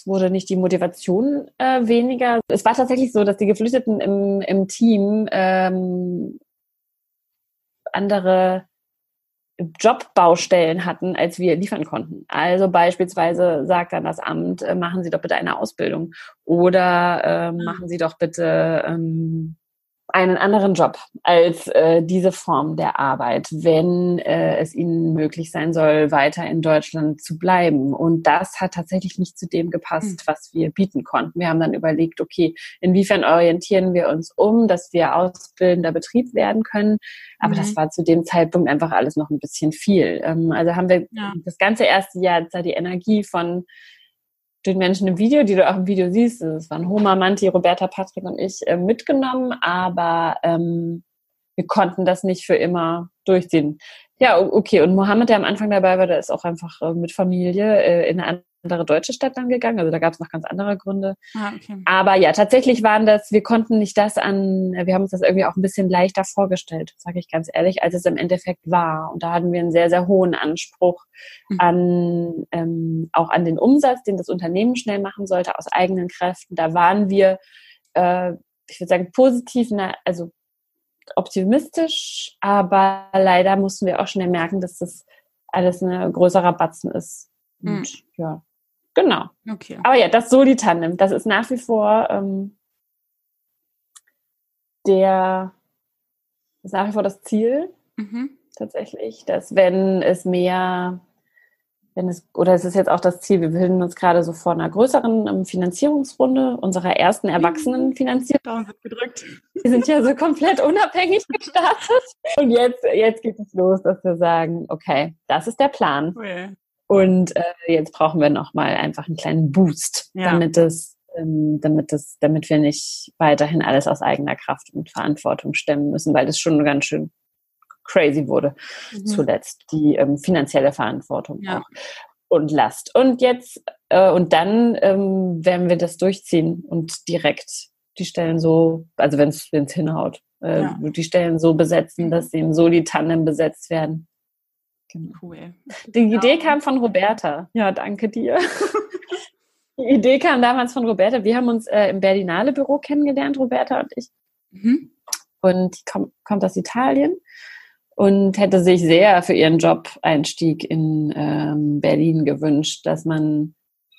es wurde nicht die Motivation äh, weniger. Es war tatsächlich so, dass die Geflüchteten im, im Team ähm, andere Jobbaustellen hatten, als wir liefern konnten. Also beispielsweise sagt dann das Amt, äh, machen Sie doch bitte eine Ausbildung oder äh, machen Sie doch bitte ähm, einen anderen Job als äh, diese Form der Arbeit, wenn äh, es ihnen möglich sein soll, weiter in Deutschland zu bleiben. Und das hat tatsächlich nicht zu dem gepasst, hm. was wir bieten konnten. Wir haben dann überlegt, okay, inwiefern orientieren wir uns um, dass wir ausbildender Betrieb werden können. Aber mhm. das war zu dem Zeitpunkt einfach alles noch ein bisschen viel. Ähm, also haben wir ja. das ganze erste Jahr die Energie von den Menschen im Video, die du auch im Video siehst, das waren Homa, Manti, Roberta, Patrick und ich äh, mitgenommen, aber ähm, wir konnten das nicht für immer durchziehen. Ja, okay. Und Mohammed, der am Anfang dabei war, der ist auch einfach äh, mit Familie äh, in eine andere deutsche Stadt dann gegangen. Also da gab es noch ganz andere Gründe. Ah, okay. Aber ja, tatsächlich waren das, wir konnten nicht das an, wir haben uns das irgendwie auch ein bisschen leichter vorgestellt, sage ich ganz ehrlich, als es im Endeffekt war. Und da hatten wir einen sehr, sehr hohen Anspruch mhm. an ähm, auch an den Umsatz, den das Unternehmen schnell machen sollte, aus eigenen Kräften. Da waren wir, äh, ich würde sagen, positiv, na, also optimistisch, aber leider mussten wir auch schnell merken, dass das alles ein größerer Batzen ist. Und mhm. ja, Genau. Okay. Aber ja, das Soli-Tandem, das ist nach wie vor ähm, der, ist nach wie vor das Ziel mhm. tatsächlich, dass wenn es mehr, wenn es, oder es ist jetzt auch das Ziel, wir befinden uns gerade so vor einer größeren ähm, Finanzierungsrunde, unserer ersten Erwachsenenfinanzierung. sind gedrückt. Wir sind ja so komplett unabhängig gestartet. Und jetzt, jetzt geht es los, dass wir sagen, okay, das ist der Plan. Okay. Und äh, jetzt brauchen wir nochmal einfach einen kleinen Boost, ja. damit es, ähm, damit es, damit wir nicht weiterhin alles aus eigener Kraft und Verantwortung stemmen müssen, weil das schon ganz schön crazy wurde mhm. zuletzt, die ähm, finanzielle Verantwortung ja. auch und Last. Und jetzt, äh, und dann ähm, werden wir das durchziehen und direkt die Stellen so, also wenn es hinhaut, äh, ja. die Stellen so besetzen, dass sie in Soli-Tandem besetzt werden. Genau. Cool. Die genau. Idee kam von Roberta. Ja, danke dir. Die Idee kam damals von Roberta. Wir haben uns äh, im Berlinale Büro kennengelernt, Roberta und ich. Mhm. Und die kommt, kommt aus Italien und hätte sich sehr für ihren Job-Einstieg in ähm, Berlin gewünscht, dass man,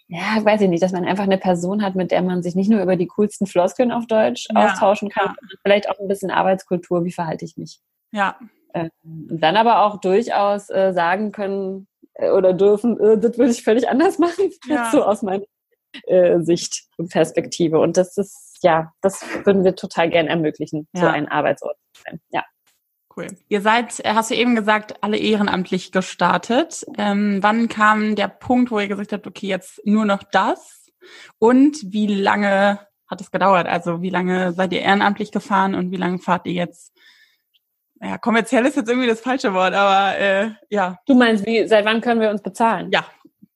ja, weiß ich nicht, dass man einfach eine Person hat, mit der man sich nicht nur über die coolsten Floskeln auf Deutsch ja, austauschen kann, ja. vielleicht auch ein bisschen Arbeitskultur, wie verhalte ich mich. Ja, ähm, dann aber auch durchaus äh, sagen können äh, oder dürfen, äh, das würde ich völlig anders machen, ja. so aus meiner äh, Sicht und Perspektive. Und das ist, ja, das würden wir total gern ermöglichen, ja. so ein Arbeitsort zu sein. Ja. Cool. Ihr seid, äh, hast du eben gesagt, alle ehrenamtlich gestartet. Ähm, wann kam der Punkt, wo ihr gesagt habt, okay, jetzt nur noch das? Und wie lange hat es gedauert? Also wie lange seid ihr ehrenamtlich gefahren und wie lange fahrt ihr jetzt ja, kommerziell ist jetzt irgendwie das falsche Wort, aber äh, ja. Du meinst, wie, seit wann können wir uns bezahlen? Ja,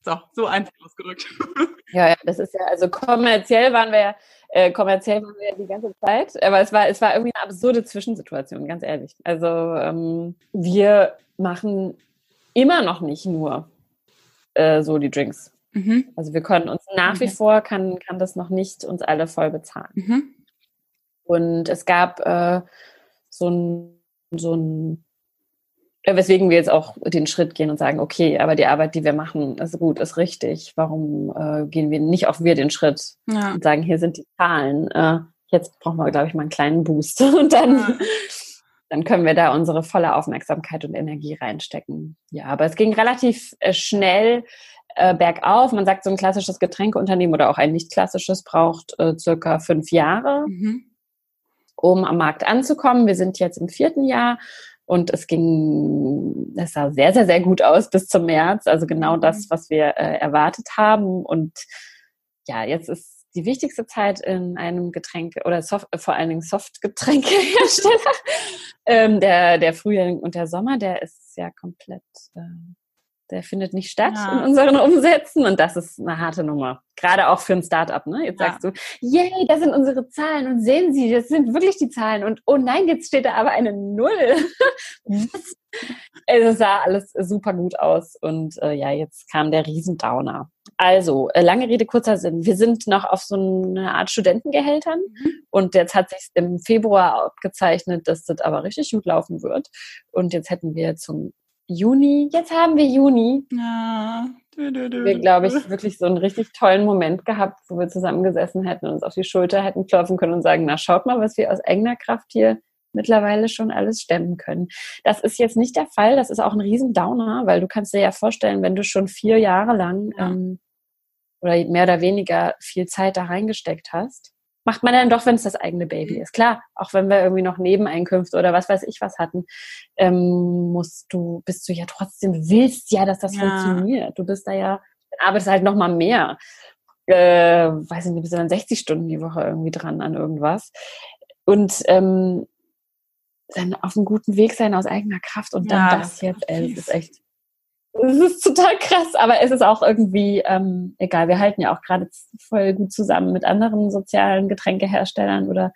so, so einfach ausgedrückt. Ja, ja, das ist ja, also kommerziell waren wir ja, äh, kommerziell waren wir ja die ganze Zeit, aber es war, es war irgendwie eine absurde Zwischensituation, ganz ehrlich. Also ähm, wir machen immer noch nicht nur äh, so die Drinks. Mhm. Also wir können uns nach wie vor, kann, kann das noch nicht uns alle voll bezahlen. Mhm. Und es gab äh, so ein so ein weswegen wir jetzt auch den Schritt gehen und sagen, okay, aber die Arbeit, die wir machen, ist gut, ist richtig. Warum äh, gehen wir nicht auch wir den Schritt ja. und sagen, hier sind die Zahlen. Äh, jetzt brauchen wir, glaube ich, mal einen kleinen Boost. Und dann, ja. dann können wir da unsere volle Aufmerksamkeit und Energie reinstecken. Ja, aber es ging relativ äh, schnell äh, bergauf. Man sagt, so ein klassisches Getränkeunternehmen oder auch ein nicht klassisches braucht äh, circa fünf Jahre, mhm. Um am Markt anzukommen. Wir sind jetzt im vierten Jahr und es ging, es sah sehr, sehr, sehr gut aus bis zum März. Also genau mhm. das, was wir äh, erwartet haben. Und ja, jetzt ist die wichtigste Zeit in einem Getränke oder Soft, vor allen Dingen Softgetränkehersteller. ähm, der, der Frühling und der Sommer, der ist ja komplett äh, der findet nicht statt ja. in unseren Umsätzen und das ist eine harte Nummer. Gerade auch für ein Startup, ne? Jetzt ja. sagst du, yay, das sind unsere Zahlen und sehen Sie, das sind wirklich die Zahlen und oh nein, jetzt steht da aber eine Null. es sah alles super gut aus und äh, ja, jetzt kam der Riesendowner. Also, äh, lange Rede, kurzer Sinn. Wir sind noch auf so eine Art Studentengehältern mhm. und jetzt hat sich im Februar abgezeichnet, dass das aber richtig gut laufen wird. Und jetzt hätten wir zum Juni, jetzt haben wir Juni. Ja. Du, du, du, wir, glaube ich, wirklich so einen richtig tollen Moment gehabt, wo wir zusammengesessen hätten und uns auf die Schulter hätten klopfen können und sagen, na schaut mal, was wir aus eigener Kraft hier mittlerweile schon alles stemmen können. Das ist jetzt nicht der Fall, das ist auch ein Riesendowner, weil du kannst dir ja vorstellen, wenn du schon vier Jahre lang ja. ähm, oder mehr oder weniger viel Zeit da reingesteckt hast, macht man dann doch, wenn es das eigene Baby mhm. ist. Klar, auch wenn wir irgendwie noch Nebeneinkünfte oder was weiß ich was hatten, ähm, musst du, bist du ja trotzdem, willst ja, dass das ja. funktioniert. Du bist da ja, arbeitest halt noch mal mehr. Äh, weiß ich nicht, bist du dann 60 Stunden die Woche irgendwie dran an irgendwas. Und ähm, dann auf einem guten Weg sein aus eigener Kraft und dann ja, das jetzt, ey, ist echt es ist total krass, aber es ist auch irgendwie ähm, egal. Wir halten ja auch gerade voll gut zusammen mit anderen sozialen Getränkeherstellern oder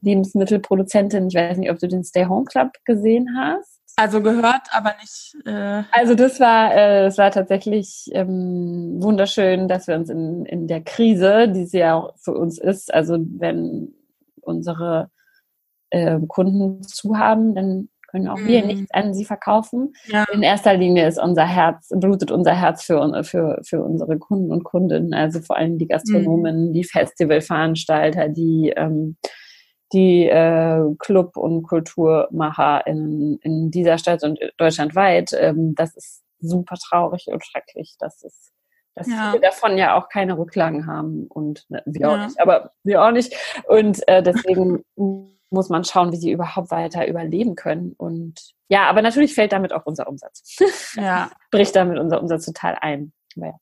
Lebensmittelproduzentinnen. Ich weiß nicht, ob du den Stay Home Club gesehen hast. Also gehört, aber nicht. Äh also das war, äh, das war tatsächlich ähm, wunderschön, dass wir uns in, in der Krise, die sie ja auch für uns ist, also wenn unsere äh, Kunden zu haben, dann können auch wir mhm. nichts an sie verkaufen. Ja. In erster Linie ist unser Herz, blutet unser Herz für, für, für unsere Kunden und Kundinnen, also vor allem die Gastronomen, mhm. die Festivalveranstalter, die, ähm, die äh, Club- und Kulturmacher in, in dieser Stadt und deutschlandweit. Ähm, das ist super traurig und schrecklich. Das ist dass ja. viele davon ja auch keine Rücklagen haben und ne, wir ja. auch nicht, aber wir auch nicht. Und äh, deswegen muss man schauen, wie sie überhaupt weiter überleben können. Und ja, aber natürlich fällt damit auch unser Umsatz. Ja. Bricht damit unser Umsatz total ein. Ja.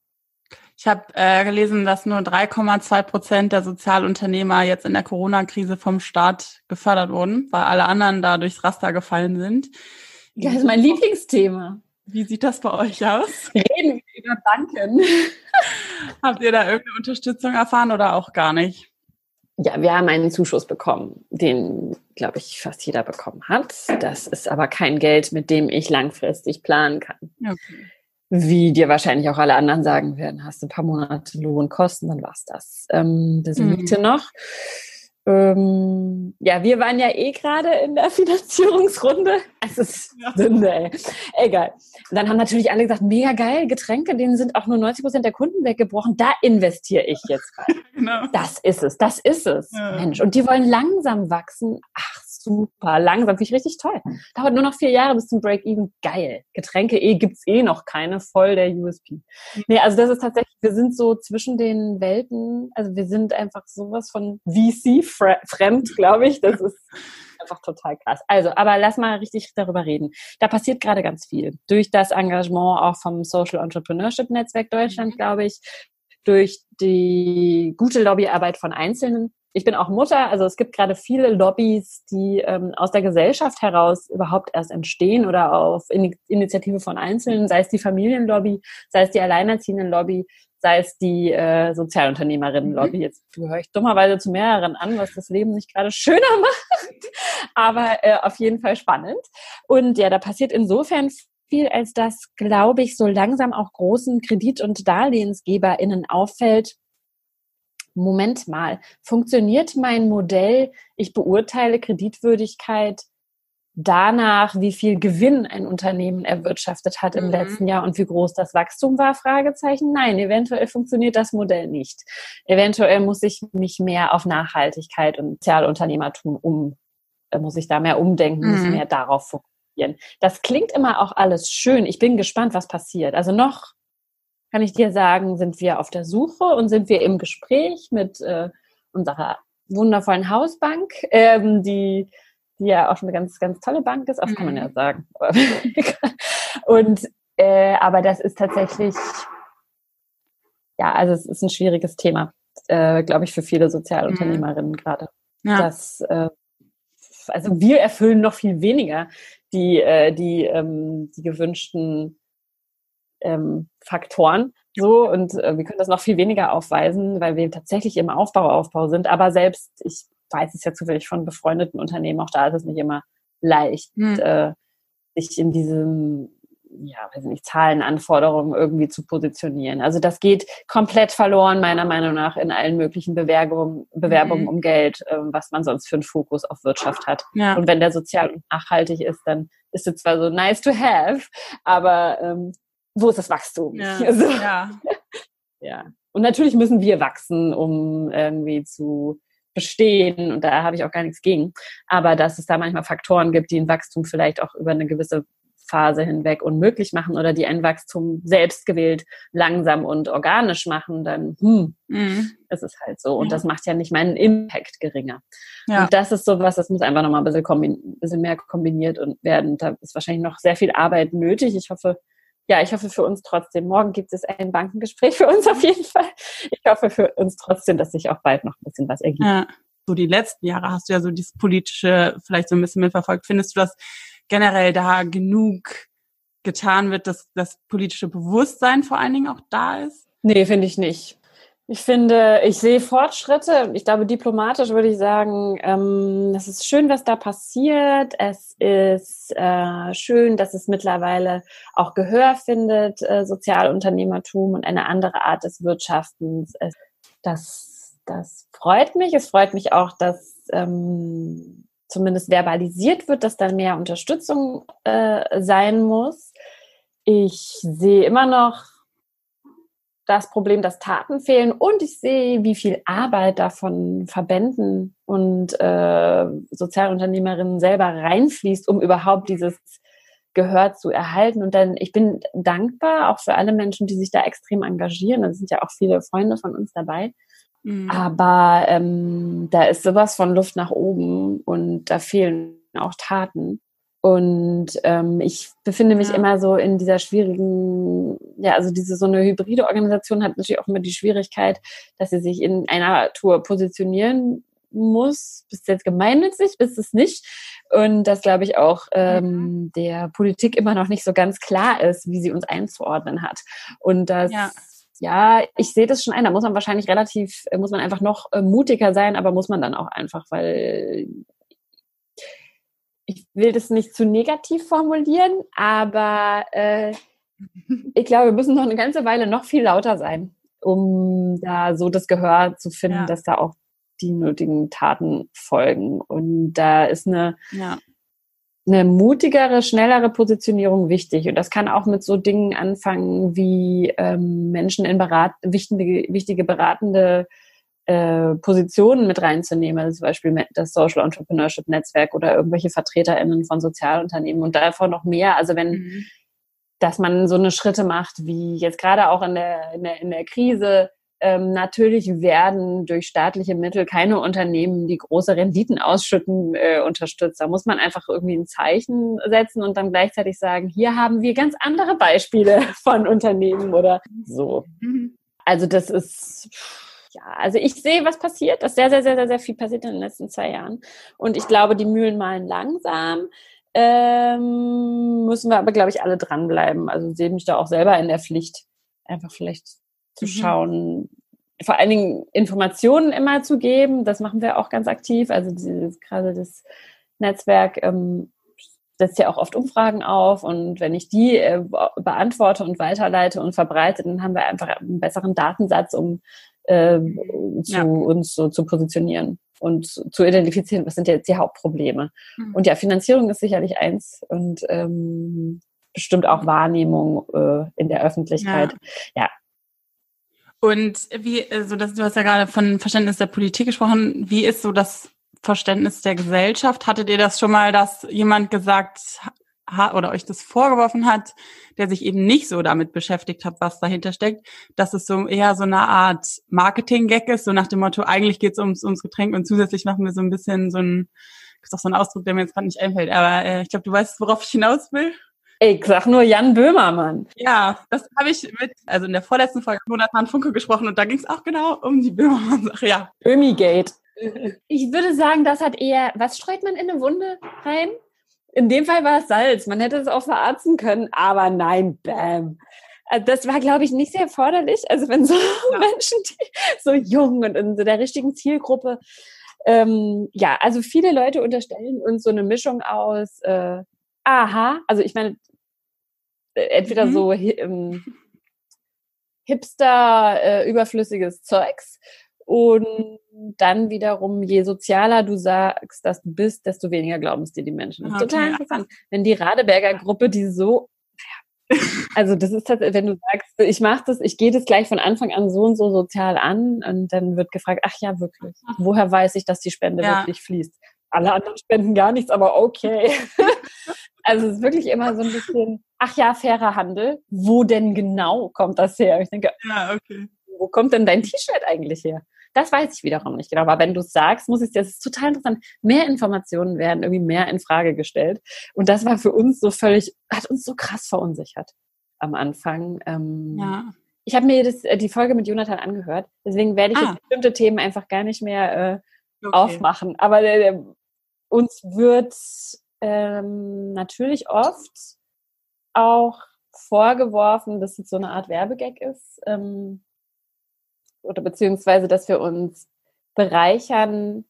Ich habe äh, gelesen, dass nur 3,2 Prozent der Sozialunternehmer jetzt in der Corona-Krise vom Staat gefördert wurden, weil alle anderen da durchs Raster gefallen sind. Ja, das ist mein Lieblingsthema. Wie sieht das bei euch aus? Reden wir über Banken. Habt ihr da irgendeine Unterstützung erfahren oder auch gar nicht? Ja, wir haben einen Zuschuss bekommen, den, glaube ich, fast jeder bekommen hat. Das ist aber kein Geld, mit dem ich langfristig planen kann. Okay. Wie dir wahrscheinlich auch alle anderen sagen werden, hast du ein paar Monate Lohnkosten, dann war's das. Ähm, das mhm. liegt hier noch. Ähm, ja, wir waren ja eh gerade in der Finanzierungsrunde. Es ist ja. Sünde, ey. Egal. Und dann haben natürlich alle gesagt, mega geil, Getränke, denen sind auch nur 90 Prozent der Kunden weggebrochen. Da investiere ich jetzt rein. Genau. Das ist es, das ist es. Ja. Mensch. Und die wollen langsam wachsen. Ach, super langsam, finde ich richtig toll. Dauert nur noch vier Jahre bis zum Break-Even. Geil. Getränke eh gibt's eh noch keine, voll der USP. Nee, also das ist tatsächlich, wir sind so zwischen den Welten, also wir sind einfach sowas von VC-fremd, glaube ich. Das ist einfach total krass. Also, aber lass mal richtig darüber reden. Da passiert gerade ganz viel. Durch das Engagement auch vom Social Entrepreneurship Netzwerk Deutschland, mhm. glaube ich, durch die gute Lobbyarbeit von Einzelnen ich bin auch Mutter, also es gibt gerade viele Lobbys, die ähm, aus der Gesellschaft heraus überhaupt erst entstehen oder auf Initiative von Einzelnen, sei es die Familienlobby, sei es die Alleinerziehenden-Lobby, sei es die äh, Sozialunternehmerinnen-Lobby. Mhm. Jetzt gehöre ich dummerweise zu mehreren an, was das Leben nicht gerade schöner macht, aber äh, auf jeden Fall spannend. Und ja, da passiert insofern viel, als das, glaube ich, so langsam auch großen Kredit- und DarlehensgeberInnen auffällt, Moment mal, funktioniert mein Modell, ich beurteile Kreditwürdigkeit danach, wie viel Gewinn ein Unternehmen erwirtschaftet hat im mhm. letzten Jahr und wie groß das Wachstum war? Fragezeichen. Nein, eventuell funktioniert das Modell nicht. Eventuell muss ich mich mehr auf Nachhaltigkeit und Sozialunternehmertum um, äh, muss ich da mehr umdenken, mhm. muss mehr darauf fokussieren. Das klingt immer auch alles schön. Ich bin gespannt, was passiert. Also noch kann ich dir sagen, sind wir auf der Suche und sind wir im Gespräch mit äh, unserer wundervollen Hausbank, ähm, die die ja auch schon eine ganz, ganz tolle Bank ist, auch kann man ja mhm. sagen. und äh, aber das ist tatsächlich, ja, also es ist ein schwieriges Thema, äh, glaube ich, für viele Sozialunternehmerinnen mhm. gerade. Ja. Das, äh, also wir erfüllen noch viel weniger die, äh, die, ähm, die gewünschten ähm, Faktoren. So, und äh, wir können das noch viel weniger aufweisen, weil wir tatsächlich im Aufbau, Aufbau sind. Aber selbst, ich weiß es ja zufällig von befreundeten Unternehmen, auch da ist es nicht immer leicht, hm. äh, sich in diesem, ja, weiß nicht, Zahlenanforderungen irgendwie zu positionieren. Also das geht komplett verloren, meiner Meinung nach, in allen möglichen Bewerbungen, Bewerbungen mhm. um Geld, äh, was man sonst für einen Fokus auf Wirtschaft hat. Ja. Und wenn der sozial und nachhaltig ist, dann ist es zwar so nice to have, aber ähm, wo ist das Wachstum? Ja. Also, ja. ja. Und natürlich müssen wir wachsen, um irgendwie zu bestehen und da habe ich auch gar nichts gegen. Aber dass es da manchmal Faktoren gibt, die ein Wachstum vielleicht auch über eine gewisse Phase hinweg unmöglich machen oder die ein Wachstum selbst gewählt langsam und organisch machen, dann hm, mhm. ist es halt so. Und ja. das macht ja nicht meinen Impact geringer. Ja. Und das ist so was, das muss einfach nochmal ein bisschen, bisschen mehr kombiniert und werden. Da ist wahrscheinlich noch sehr viel Arbeit nötig. Ich hoffe, ja, ich hoffe für uns trotzdem. Morgen gibt es ein Bankengespräch für uns auf jeden Fall. Ich hoffe für uns trotzdem, dass sich auch bald noch ein bisschen was ergibt. Ja. So die letzten Jahre hast du ja so dieses politische vielleicht so ein bisschen mitverfolgt. Findest du, dass generell da genug getan wird, dass das politische Bewusstsein vor allen Dingen auch da ist? Nee, finde ich nicht. Ich finde, ich sehe Fortschritte. Ich glaube, diplomatisch würde ich sagen, ähm, es ist schön, was da passiert. Es ist äh, schön, dass es mittlerweile auch Gehör findet, äh, Sozialunternehmertum und eine andere Art des Wirtschaftens. Das, das freut mich. Es freut mich auch, dass ähm, zumindest verbalisiert wird, dass dann mehr Unterstützung äh, sein muss. Ich sehe immer noch das Problem, dass Taten fehlen und ich sehe, wie viel Arbeit da von Verbänden und äh, Sozialunternehmerinnen selber reinfließt, um überhaupt dieses Gehör zu erhalten. Und dann, ich bin dankbar auch für alle Menschen, die sich da extrem engagieren. Da sind ja auch viele Freunde von uns dabei. Mhm. Aber ähm, da ist sowas von Luft nach oben und da fehlen auch Taten. Und ähm, ich befinde mich ja. immer so in dieser schwierigen, ja, also diese so eine hybride Organisation hat natürlich auch immer die Schwierigkeit, dass sie sich in einer Tour positionieren muss. Bist du jetzt gemeinnützig, bist es nicht. Und das glaube ich auch ähm, mhm. der Politik immer noch nicht so ganz klar ist, wie sie uns einzuordnen hat. Und das ja ja, ich sehe das schon ein. Da muss man wahrscheinlich relativ, muss man einfach noch äh, mutiger sein, aber muss man dann auch einfach, weil ich will das nicht zu negativ formulieren, aber äh, ich glaube, wir müssen noch eine ganze Weile noch viel lauter sein, um da so das Gehör zu finden, ja. dass da auch die nötigen Taten folgen. Und da ist eine, ja. eine mutigere, schnellere Positionierung wichtig. Und das kann auch mit so Dingen anfangen wie ähm, Menschen in berat wichtige, wichtige beratende äh, Positionen mit reinzunehmen, also zum Beispiel das Social Entrepreneurship Netzwerk oder irgendwelche VertreterInnen von Sozialunternehmen und davon noch mehr. Also wenn, mhm. dass man so eine Schritte macht, wie jetzt gerade auch in der, in der, in der Krise, ähm, natürlich werden durch staatliche Mittel keine Unternehmen, die große Renditen ausschütten, äh, unterstützt. Da muss man einfach irgendwie ein Zeichen setzen und dann gleichzeitig sagen, hier haben wir ganz andere Beispiele von Unternehmen oder so. Mhm. Also das ist ja, also ich sehe, was passiert, dass sehr, sehr, sehr, sehr, sehr viel passiert in den letzten zwei Jahren. Und ich glaube, die Mühlen malen langsam. Ähm, müssen wir aber, glaube ich, alle dranbleiben. Also sehe mich da auch selber in der Pflicht, einfach vielleicht zu mhm. schauen, vor allen Dingen Informationen immer zu geben. Das machen wir auch ganz aktiv. Also dieses, gerade das Netzwerk ähm, setzt ja auch oft Umfragen auf und wenn ich die äh, beantworte und weiterleite und verbreite, dann haben wir einfach einen besseren Datensatz, um äh, zu ja. uns so zu positionieren und zu identifizieren, was sind jetzt die Hauptprobleme. Mhm. Und ja, Finanzierung ist sicherlich eins und ähm, bestimmt auch Wahrnehmung äh, in der Öffentlichkeit. Ja. ja. Und wie, also das, du hast ja gerade von Verständnis der Politik gesprochen. Wie ist so das Verständnis der Gesellschaft? Hattet ihr das schon mal, dass jemand gesagt oder euch das vorgeworfen hat, der sich eben nicht so damit beschäftigt hat, was dahinter steckt, dass es so eher so eine Art Marketing-Gag ist, so nach dem Motto, eigentlich geht es ums, ums Getränk und zusätzlich machen wir so ein bisschen so ein, ist auch so ein Ausdruck, der mir jetzt gerade nicht einfällt, aber äh, ich glaube, du weißt, worauf ich hinaus will. Ich sag nur Jan Böhmermann. Ja, das habe ich mit, also in der vorletzten Folge mit Jonathan Funke gesprochen und da ging es auch genau um die Böhmermann-Sache, ja. Böhmigate. Ich würde sagen, das hat eher, was streut man in eine Wunde rein? In dem Fall war es Salz. Man hätte es auch verarzen können, aber nein, bam. Äh, das war, glaube ich, nicht sehr erforderlich. Also wenn so ja. Menschen, die so jung und in so der richtigen Zielgruppe, ähm, ja, also viele Leute unterstellen uns so eine Mischung aus, äh, aha, also ich meine, äh, entweder mhm. so ähm, Hipster äh, überflüssiges Zeugs und dann wiederum, je sozialer du sagst, dass du bist, desto weniger glauben es dir die Menschen. Das ist okay, total interessant. Wenn die Radeberger Gruppe, die so, also das ist tatsächlich, wenn du sagst, ich mache das, ich gehe das gleich von Anfang an so und so sozial an und dann wird gefragt, ach ja, wirklich, woher weiß ich, dass die Spende ja. wirklich fließt? Alle anderen spenden gar nichts, aber okay. also es ist wirklich immer so ein bisschen, ach ja, fairer Handel. Wo denn genau kommt das her? Ich denke, ja, okay. wo kommt denn dein T-Shirt eigentlich her? Das weiß ich wiederum nicht genau. Aber wenn du es sagst, muss ich dir, das ist total interessant. Mehr Informationen werden irgendwie mehr in Frage gestellt. Und das war für uns so völlig, hat uns so krass verunsichert am Anfang. Ähm, ja. Ich habe mir das, äh, die Folge mit Jonathan angehört. Deswegen werde ich ah. jetzt bestimmte Themen einfach gar nicht mehr äh, okay. aufmachen. Aber äh, uns wird ähm, natürlich oft auch vorgeworfen, dass es so eine Art Werbegag ist. Ähm, oder beziehungsweise, dass wir uns bereichern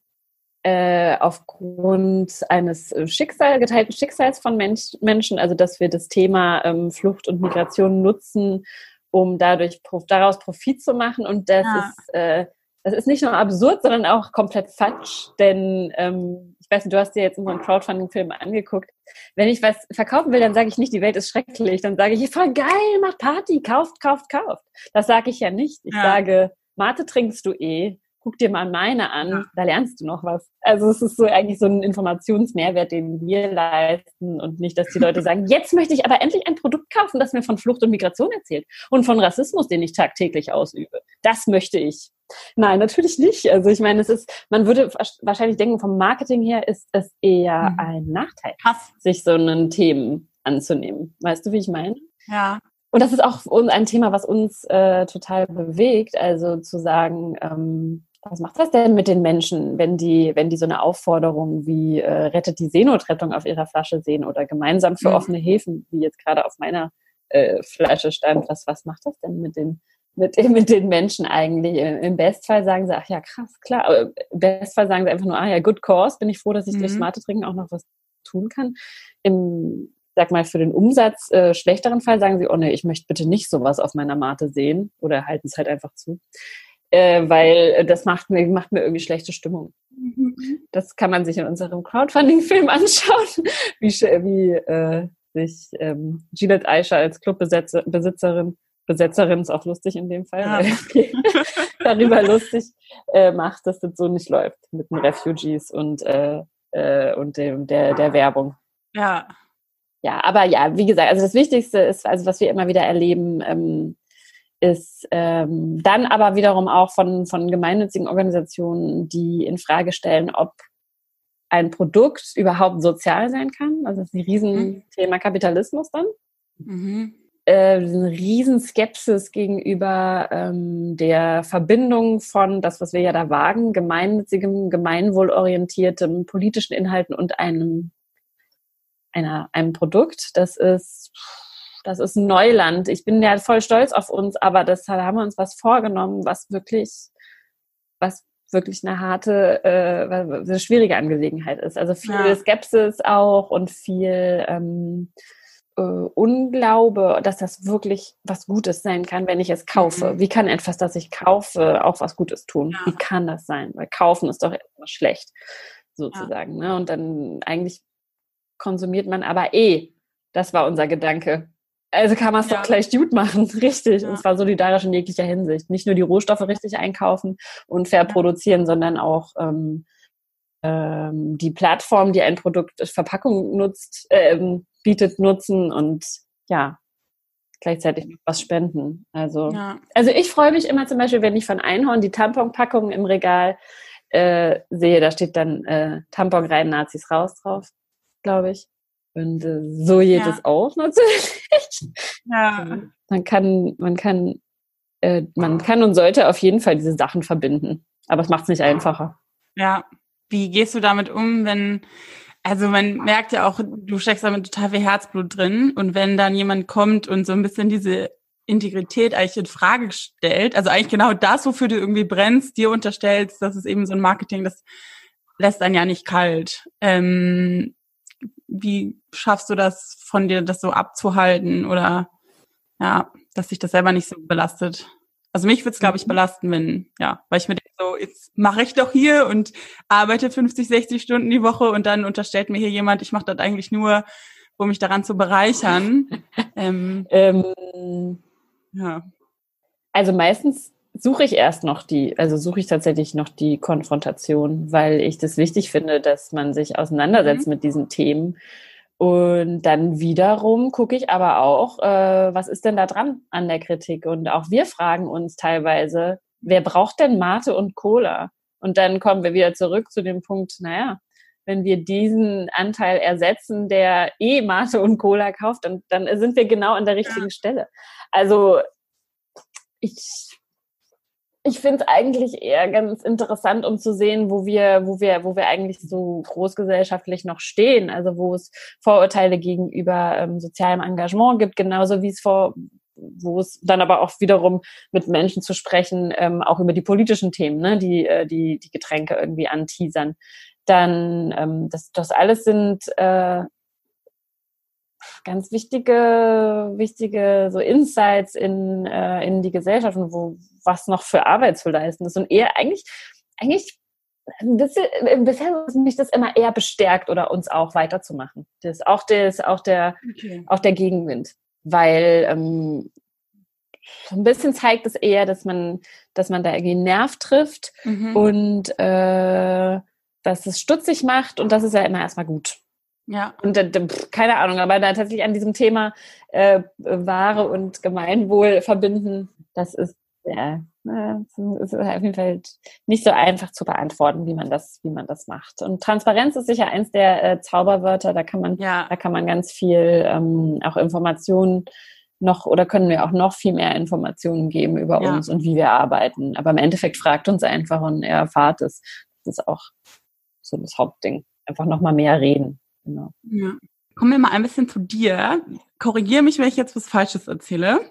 äh, aufgrund eines Schicksal, geteilten Schicksals von Mensch, Menschen, also dass wir das Thema ähm, Flucht und Migration nutzen, um dadurch daraus Profit zu machen. Und das ja. ist äh, das ist nicht nur absurd, sondern auch komplett falsch, denn ähm, ich weiß nicht, du hast dir jetzt unseren Crowdfunding-Film angeguckt. Wenn ich was verkaufen will, dann sage ich nicht, die Welt ist schrecklich. Dann sage ich, voll geil, macht Party, kauft, kauft, kauft. Das sage ich ja nicht. Ich ja. sage, Mate trinkst du eh, guck dir mal meine an, ja. da lernst du noch was. Also es ist so eigentlich so ein Informationsmehrwert, den wir leisten und nicht, dass die Leute sagen, jetzt möchte ich aber endlich ein Produkt kaufen, das mir von Flucht und Migration erzählt und von Rassismus, den ich tagtäglich ausübe. Das möchte ich. Nein, natürlich nicht. Also ich meine, es ist, man würde wahrscheinlich denken, vom Marketing her ist es eher mhm. ein Nachteil, Hass. sich so einen Themen anzunehmen. Weißt du, wie ich meine? Ja. Und das ist auch ein Thema, was uns äh, total bewegt. Also zu sagen, ähm, was macht das denn mit den Menschen, wenn die, wenn die so eine Aufforderung wie äh, rettet die Seenotrettung auf ihrer Flasche sehen oder gemeinsam für mhm. offene Häfen, wie jetzt gerade auf meiner äh, Flasche stand, was, was macht das denn mit den, mit, mit den Menschen eigentlich? Im Bestfall sagen sie, ach ja, krass, klar. Aber Im Bestfall sagen sie einfach nur, ah ja, good cause, bin ich froh, dass ich mhm. durch smarte Trinken auch noch was tun kann. Im sag mal, für den Umsatz äh, schlechteren Fall sagen sie, oh nee, ich möchte bitte nicht sowas auf meiner Mate sehen oder halten es halt einfach zu. Äh, weil das macht mir, macht mir irgendwie schlechte Stimmung. Mhm. Das kann man sich in unserem Crowdfunding-Film anschauen, wie, wie äh, sich ähm, Gillette Aisha als Clubbesitzerin Besetzerin ist auch lustig in dem Fall, ja. weil darüber lustig äh, macht, dass das so nicht läuft mit den Refugees und, äh, äh, und dem, der, der Werbung. Ja ja, aber ja, wie gesagt, also das Wichtigste ist, also was wir immer wieder erleben, ähm, ist ähm, dann aber wiederum auch von, von gemeinnützigen Organisationen, die in Frage stellen, ob ein Produkt überhaupt sozial sein kann. Also das ist ein Riesenthema mhm. Kapitalismus dann. Mhm. Äh, eine Riesenskepsis gegenüber ähm, der Verbindung von das, was wir ja da wagen, gemeinnützigem, gemeinwohlorientiertem politischen Inhalten und einem einer, einem Produkt. Das ist, das ist Neuland. Ich bin ja voll stolz auf uns, aber das da haben wir uns was vorgenommen, was wirklich, was wirklich eine harte, äh, eine schwierige Angelegenheit ist. Also viel ja. Skepsis auch und viel, ähm, äh, Unglaube, dass das wirklich was Gutes sein kann, wenn ich es kaufe. Mhm. Wie kann etwas, das ich kaufe, auch was Gutes tun? Ja. Wie kann das sein? Weil kaufen ist doch erstmal schlecht, sozusagen. Ja. Ne? Und dann eigentlich konsumiert man aber eh. Das war unser Gedanke. Also kann man es ja. doch gleich gut machen, richtig. Ja. Und zwar solidarisch in jeglicher Hinsicht. Nicht nur die Rohstoffe richtig einkaufen und fair produzieren, sondern auch ähm, ähm, die Plattform, die ein Produkt Verpackung nutzt, ähm, bietet, nutzen und ja, gleichzeitig noch was spenden. Also, ja. also ich freue mich immer zum Beispiel, wenn ich von Einhorn die Tamponpackungen im Regal äh, sehe, da steht dann äh, Tampon rein, Nazis raus drauf, glaube ich. Und äh, so jedes ja. auch natürlich. Ja. Man kann, man kann, äh, man kann und sollte auf jeden Fall diese Sachen verbinden. Aber es macht es nicht einfacher. Ja. Wie gehst du damit um, wenn, also man merkt ja auch, du steckst damit total viel Herzblut drin und wenn dann jemand kommt und so ein bisschen diese Integrität eigentlich in Frage stellt, also eigentlich genau das, wofür du irgendwie brennst, dir unterstellst, das ist eben so ein Marketing, das lässt einen ja nicht kalt. Ähm, wie schaffst du das von dir, das so abzuhalten oder ja, dass sich das selber nicht so belastet? Also mich würde es, glaube ich, mhm. belasten, wenn, ja, weil ich mir denke, so, jetzt mache ich doch hier und arbeite 50, 60 Stunden die Woche und dann unterstellt mir hier jemand, ich mache das eigentlich nur, um mich daran zu bereichern. ähm, ähm, ja. Also meistens suche ich erst noch die, also suche ich tatsächlich noch die Konfrontation, weil ich das wichtig finde, dass man sich auseinandersetzt mhm. mit diesen Themen. Und dann wiederum gucke ich aber auch, äh, was ist denn da dran an der Kritik? Und auch wir fragen uns teilweise, wer braucht denn Mate und Cola? Und dann kommen wir wieder zurück zu dem Punkt, naja, wenn wir diesen Anteil ersetzen, der eh Mate und Cola kauft, dann, dann sind wir genau an der richtigen ja. Stelle. Also ich ich finde es eigentlich eher ganz interessant, um zu sehen, wo wir, wo wir, wo wir eigentlich so großgesellschaftlich noch stehen. Also wo es Vorurteile gegenüber ähm, sozialem Engagement gibt, genauso wie es vor, wo es dann aber auch wiederum mit Menschen zu sprechen, ähm, auch über die politischen Themen, ne, die, äh, die, die Getränke irgendwie anteasern. Dann, ähm, das, das alles sind äh, ganz wichtige, wichtige so Insights in, äh, in die Gesellschaft und wo was noch für Arbeit zu leisten ist. Und eher eigentlich, eigentlich bisschen, bisher hat mich das immer eher bestärkt oder uns auch weiterzumachen. Das auch das, auch der, okay. auch der Gegenwind. Weil ähm, so ein bisschen zeigt es eher, dass man, dass man da irgendwie einen Nerv trifft mhm. und äh, dass es stutzig macht und das ist ja immer erstmal gut. Ja. Und äh, keine Ahnung, aber da tatsächlich an diesem Thema äh, Ware und Gemeinwohl verbinden, das ist ja, ist auf jeden Fall nicht so einfach zu beantworten, wie man das, wie man das macht. Und Transparenz ist sicher eins der äh, Zauberwörter. Da kann man, ja. da kann man ganz viel ähm, auch Informationen noch oder können wir auch noch viel mehr Informationen geben über ja. uns und wie wir arbeiten. Aber im Endeffekt fragt uns einfach und er erfahrt es. Das ist auch so das Hauptding. Einfach nochmal mehr reden. Genau. Ja. Kommen wir mal ein bisschen zu dir. Korrigiere mich, wenn ich jetzt was Falsches erzähle.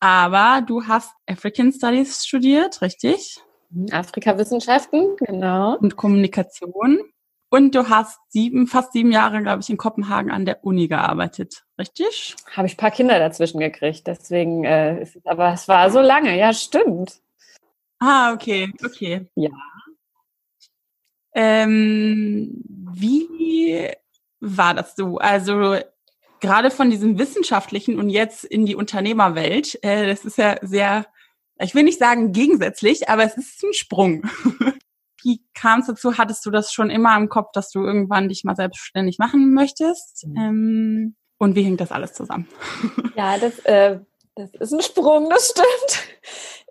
Aber du hast African Studies studiert, richtig? Mhm, Afrikawissenschaften, genau. Und Kommunikation. Und du hast sieben, fast sieben Jahre, glaube ich, in Kopenhagen an der Uni gearbeitet, richtig? Habe ich ein paar Kinder dazwischen gekriegt, deswegen äh, ist es, aber es war so lange, ja, stimmt. Ah, okay, okay. Ja. Ähm, wie war das so? Also gerade von diesem wissenschaftlichen und jetzt in die Unternehmerwelt, äh, das ist ja sehr, ich will nicht sagen gegensätzlich, aber es ist ein Sprung. Wie kam es dazu? Hattest du das schon immer im Kopf, dass du irgendwann dich mal selbstständig machen möchtest? Mhm. Ähm, und wie hängt das alles zusammen? Ja, das, äh, das ist ein Sprung, das stimmt.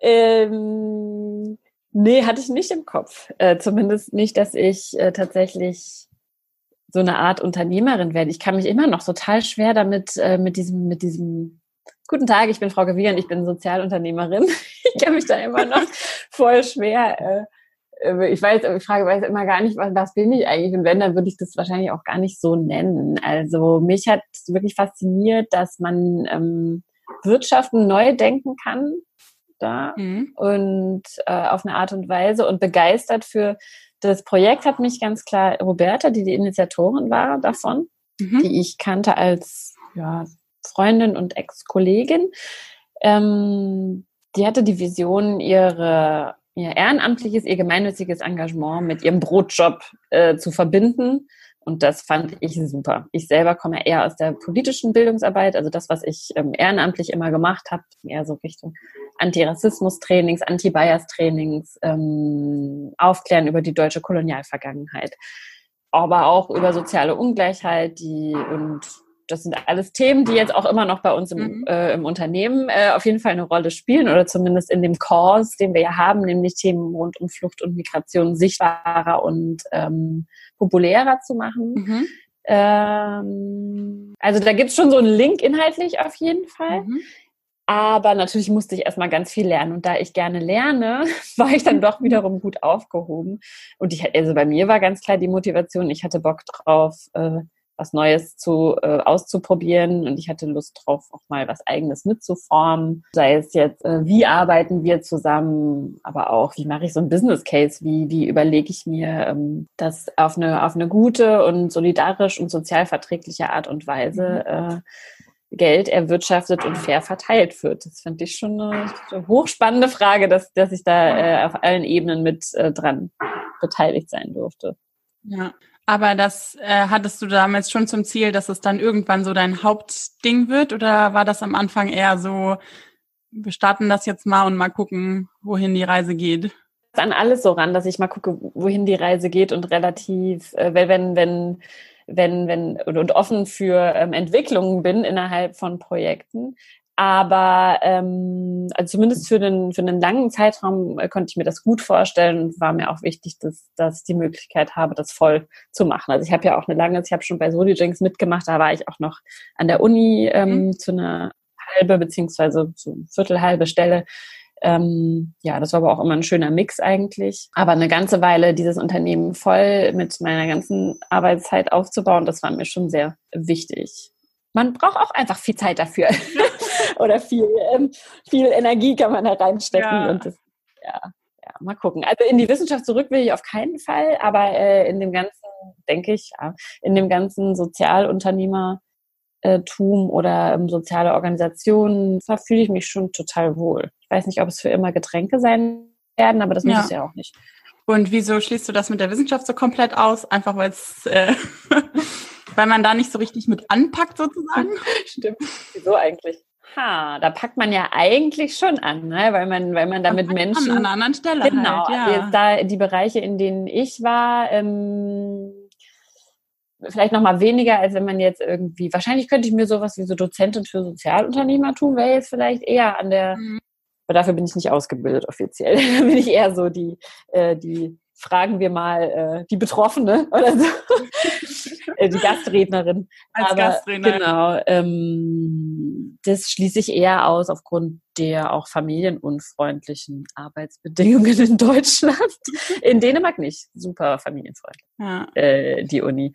Ähm, nee, hatte ich nicht im Kopf. Äh, zumindest nicht, dass ich äh, tatsächlich so eine Art Unternehmerin werde. Ich kann mich immer noch total schwer damit, äh, mit diesem, mit diesem Guten Tag, ich bin Frau Gewien, ich bin Sozialunternehmerin. ich kann mich da immer noch voll schwer. Äh, äh, ich weiß, ich frage weiß immer gar nicht, was, was bin ich eigentlich? Und wenn, dann würde ich das wahrscheinlich auch gar nicht so nennen. Also mich hat wirklich fasziniert, dass man ähm, Wirtschaften neu denken kann da mhm. und äh, auf eine Art und Weise und begeistert für das Projekt hat mich ganz klar Roberta, die die Initiatorin war davon, mhm. die ich kannte als ja, Freundin und Ex-Kollegin. Ähm, die hatte die Vision, ihre, ihr ehrenamtliches, ihr gemeinnütziges Engagement mit ihrem Brotjob äh, zu verbinden. Und das fand ich super. Ich selber komme eher aus der politischen Bildungsarbeit, also das, was ich ähm, ehrenamtlich immer gemacht habe, eher so Richtung Antirassismus-Trainings, Anti-Bias-Trainings, ähm, Aufklären über die deutsche Kolonialvergangenheit, aber auch über soziale Ungleichheit, die und das sind alles Themen, die jetzt auch immer noch bei uns im, mhm. äh, im Unternehmen äh, auf jeden Fall eine Rolle spielen oder zumindest in dem Kurs, den wir ja haben, nämlich Themen rund um Flucht und Migration sichtbarer und ähm, populärer zu machen. Mhm. Ähm, also da gibt es schon so einen Link inhaltlich auf jeden Fall. Mhm. Aber natürlich musste ich erstmal ganz viel lernen. Und da ich gerne lerne, war ich dann doch wiederum gut aufgehoben. Und ich, also bei mir war ganz klar die Motivation, ich hatte Bock drauf, äh, was Neues zu äh, auszuprobieren und ich hatte Lust drauf, auch mal was Eigenes mitzuformen. Sei es jetzt, äh, wie arbeiten wir zusammen, aber auch, wie mache ich so ein Business Case, wie, wie überlege ich mir ähm, das auf eine, auf eine gute und solidarisch und sozial verträgliche Art und Weise mhm. äh, Geld erwirtschaftet und fair verteilt wird. Das finde ich schon eine, eine, hochspannende Frage, dass, dass ich da äh, auf allen Ebenen mit äh, dran beteiligt sein durfte. Ja, aber das äh, hattest du damals schon zum Ziel, dass es dann irgendwann so dein Hauptding wird? Oder war das am Anfang eher so, wir starten das jetzt mal und mal gucken, wohin die Reise geht? An alles so ran, dass ich mal gucke, wohin die Reise geht und relativ, äh, wenn, wenn, wenn, wenn, und, und offen für ähm, Entwicklungen bin innerhalb von Projekten. Aber ähm, also zumindest für einen, für einen langen Zeitraum äh, konnte ich mir das gut vorstellen und war mir auch wichtig, dass, dass ich die Möglichkeit habe, das voll zu machen. Also ich habe ja auch eine lange, ich habe schon bei Solijanks mitgemacht, da war ich auch noch an der Uni ähm, mhm. zu einer halbe beziehungsweise zu viertelhalbe Stelle. Ähm, ja, das war aber auch immer ein schöner Mix eigentlich. Aber eine ganze Weile dieses Unternehmen voll mit meiner ganzen Arbeitszeit aufzubauen, das war mir schon sehr wichtig. Man braucht auch einfach viel Zeit dafür. oder viel, ähm, viel Energie kann man da reinstecken. Ja. Und das, ja, ja, mal gucken. Also in die Wissenschaft zurück will ich auf keinen Fall, aber äh, in dem ganzen, denke ich, ja, in dem ganzen Sozialunternehmertum oder ähm, soziale Organisationen verfühle ich mich schon total wohl. Ich weiß nicht, ob es für immer Getränke sein werden, aber das muss es ja auch nicht. Und wieso schließt du das mit der Wissenschaft so komplett aus? Einfach weil es, äh, weil man da nicht so richtig mit anpackt sozusagen? Stimmt. Wieso eigentlich? Ha, da packt man ja eigentlich schon an, ne? weil man, weil man da mit Menschen an, an einer anderen Stelle genau, halt, ja. da die Bereiche, in denen ich war, ähm, vielleicht noch mal weniger, als wenn man jetzt irgendwie. Wahrscheinlich könnte ich mir sowas wie so Dozentin für Sozialunternehmertum wäre jetzt vielleicht eher an der. Mhm. Aber dafür bin ich nicht ausgebildet offiziell. da bin ich eher so die äh, die fragen wir mal äh, die Betroffene oder so, die Gastrednerin. Als Aber, Gastrednerin. Genau. Ähm, das schließe ich eher aus aufgrund der auch familienunfreundlichen Arbeitsbedingungen in Deutschland. In Dänemark nicht. Super familienfreundlich. Ja. Äh, die Uni.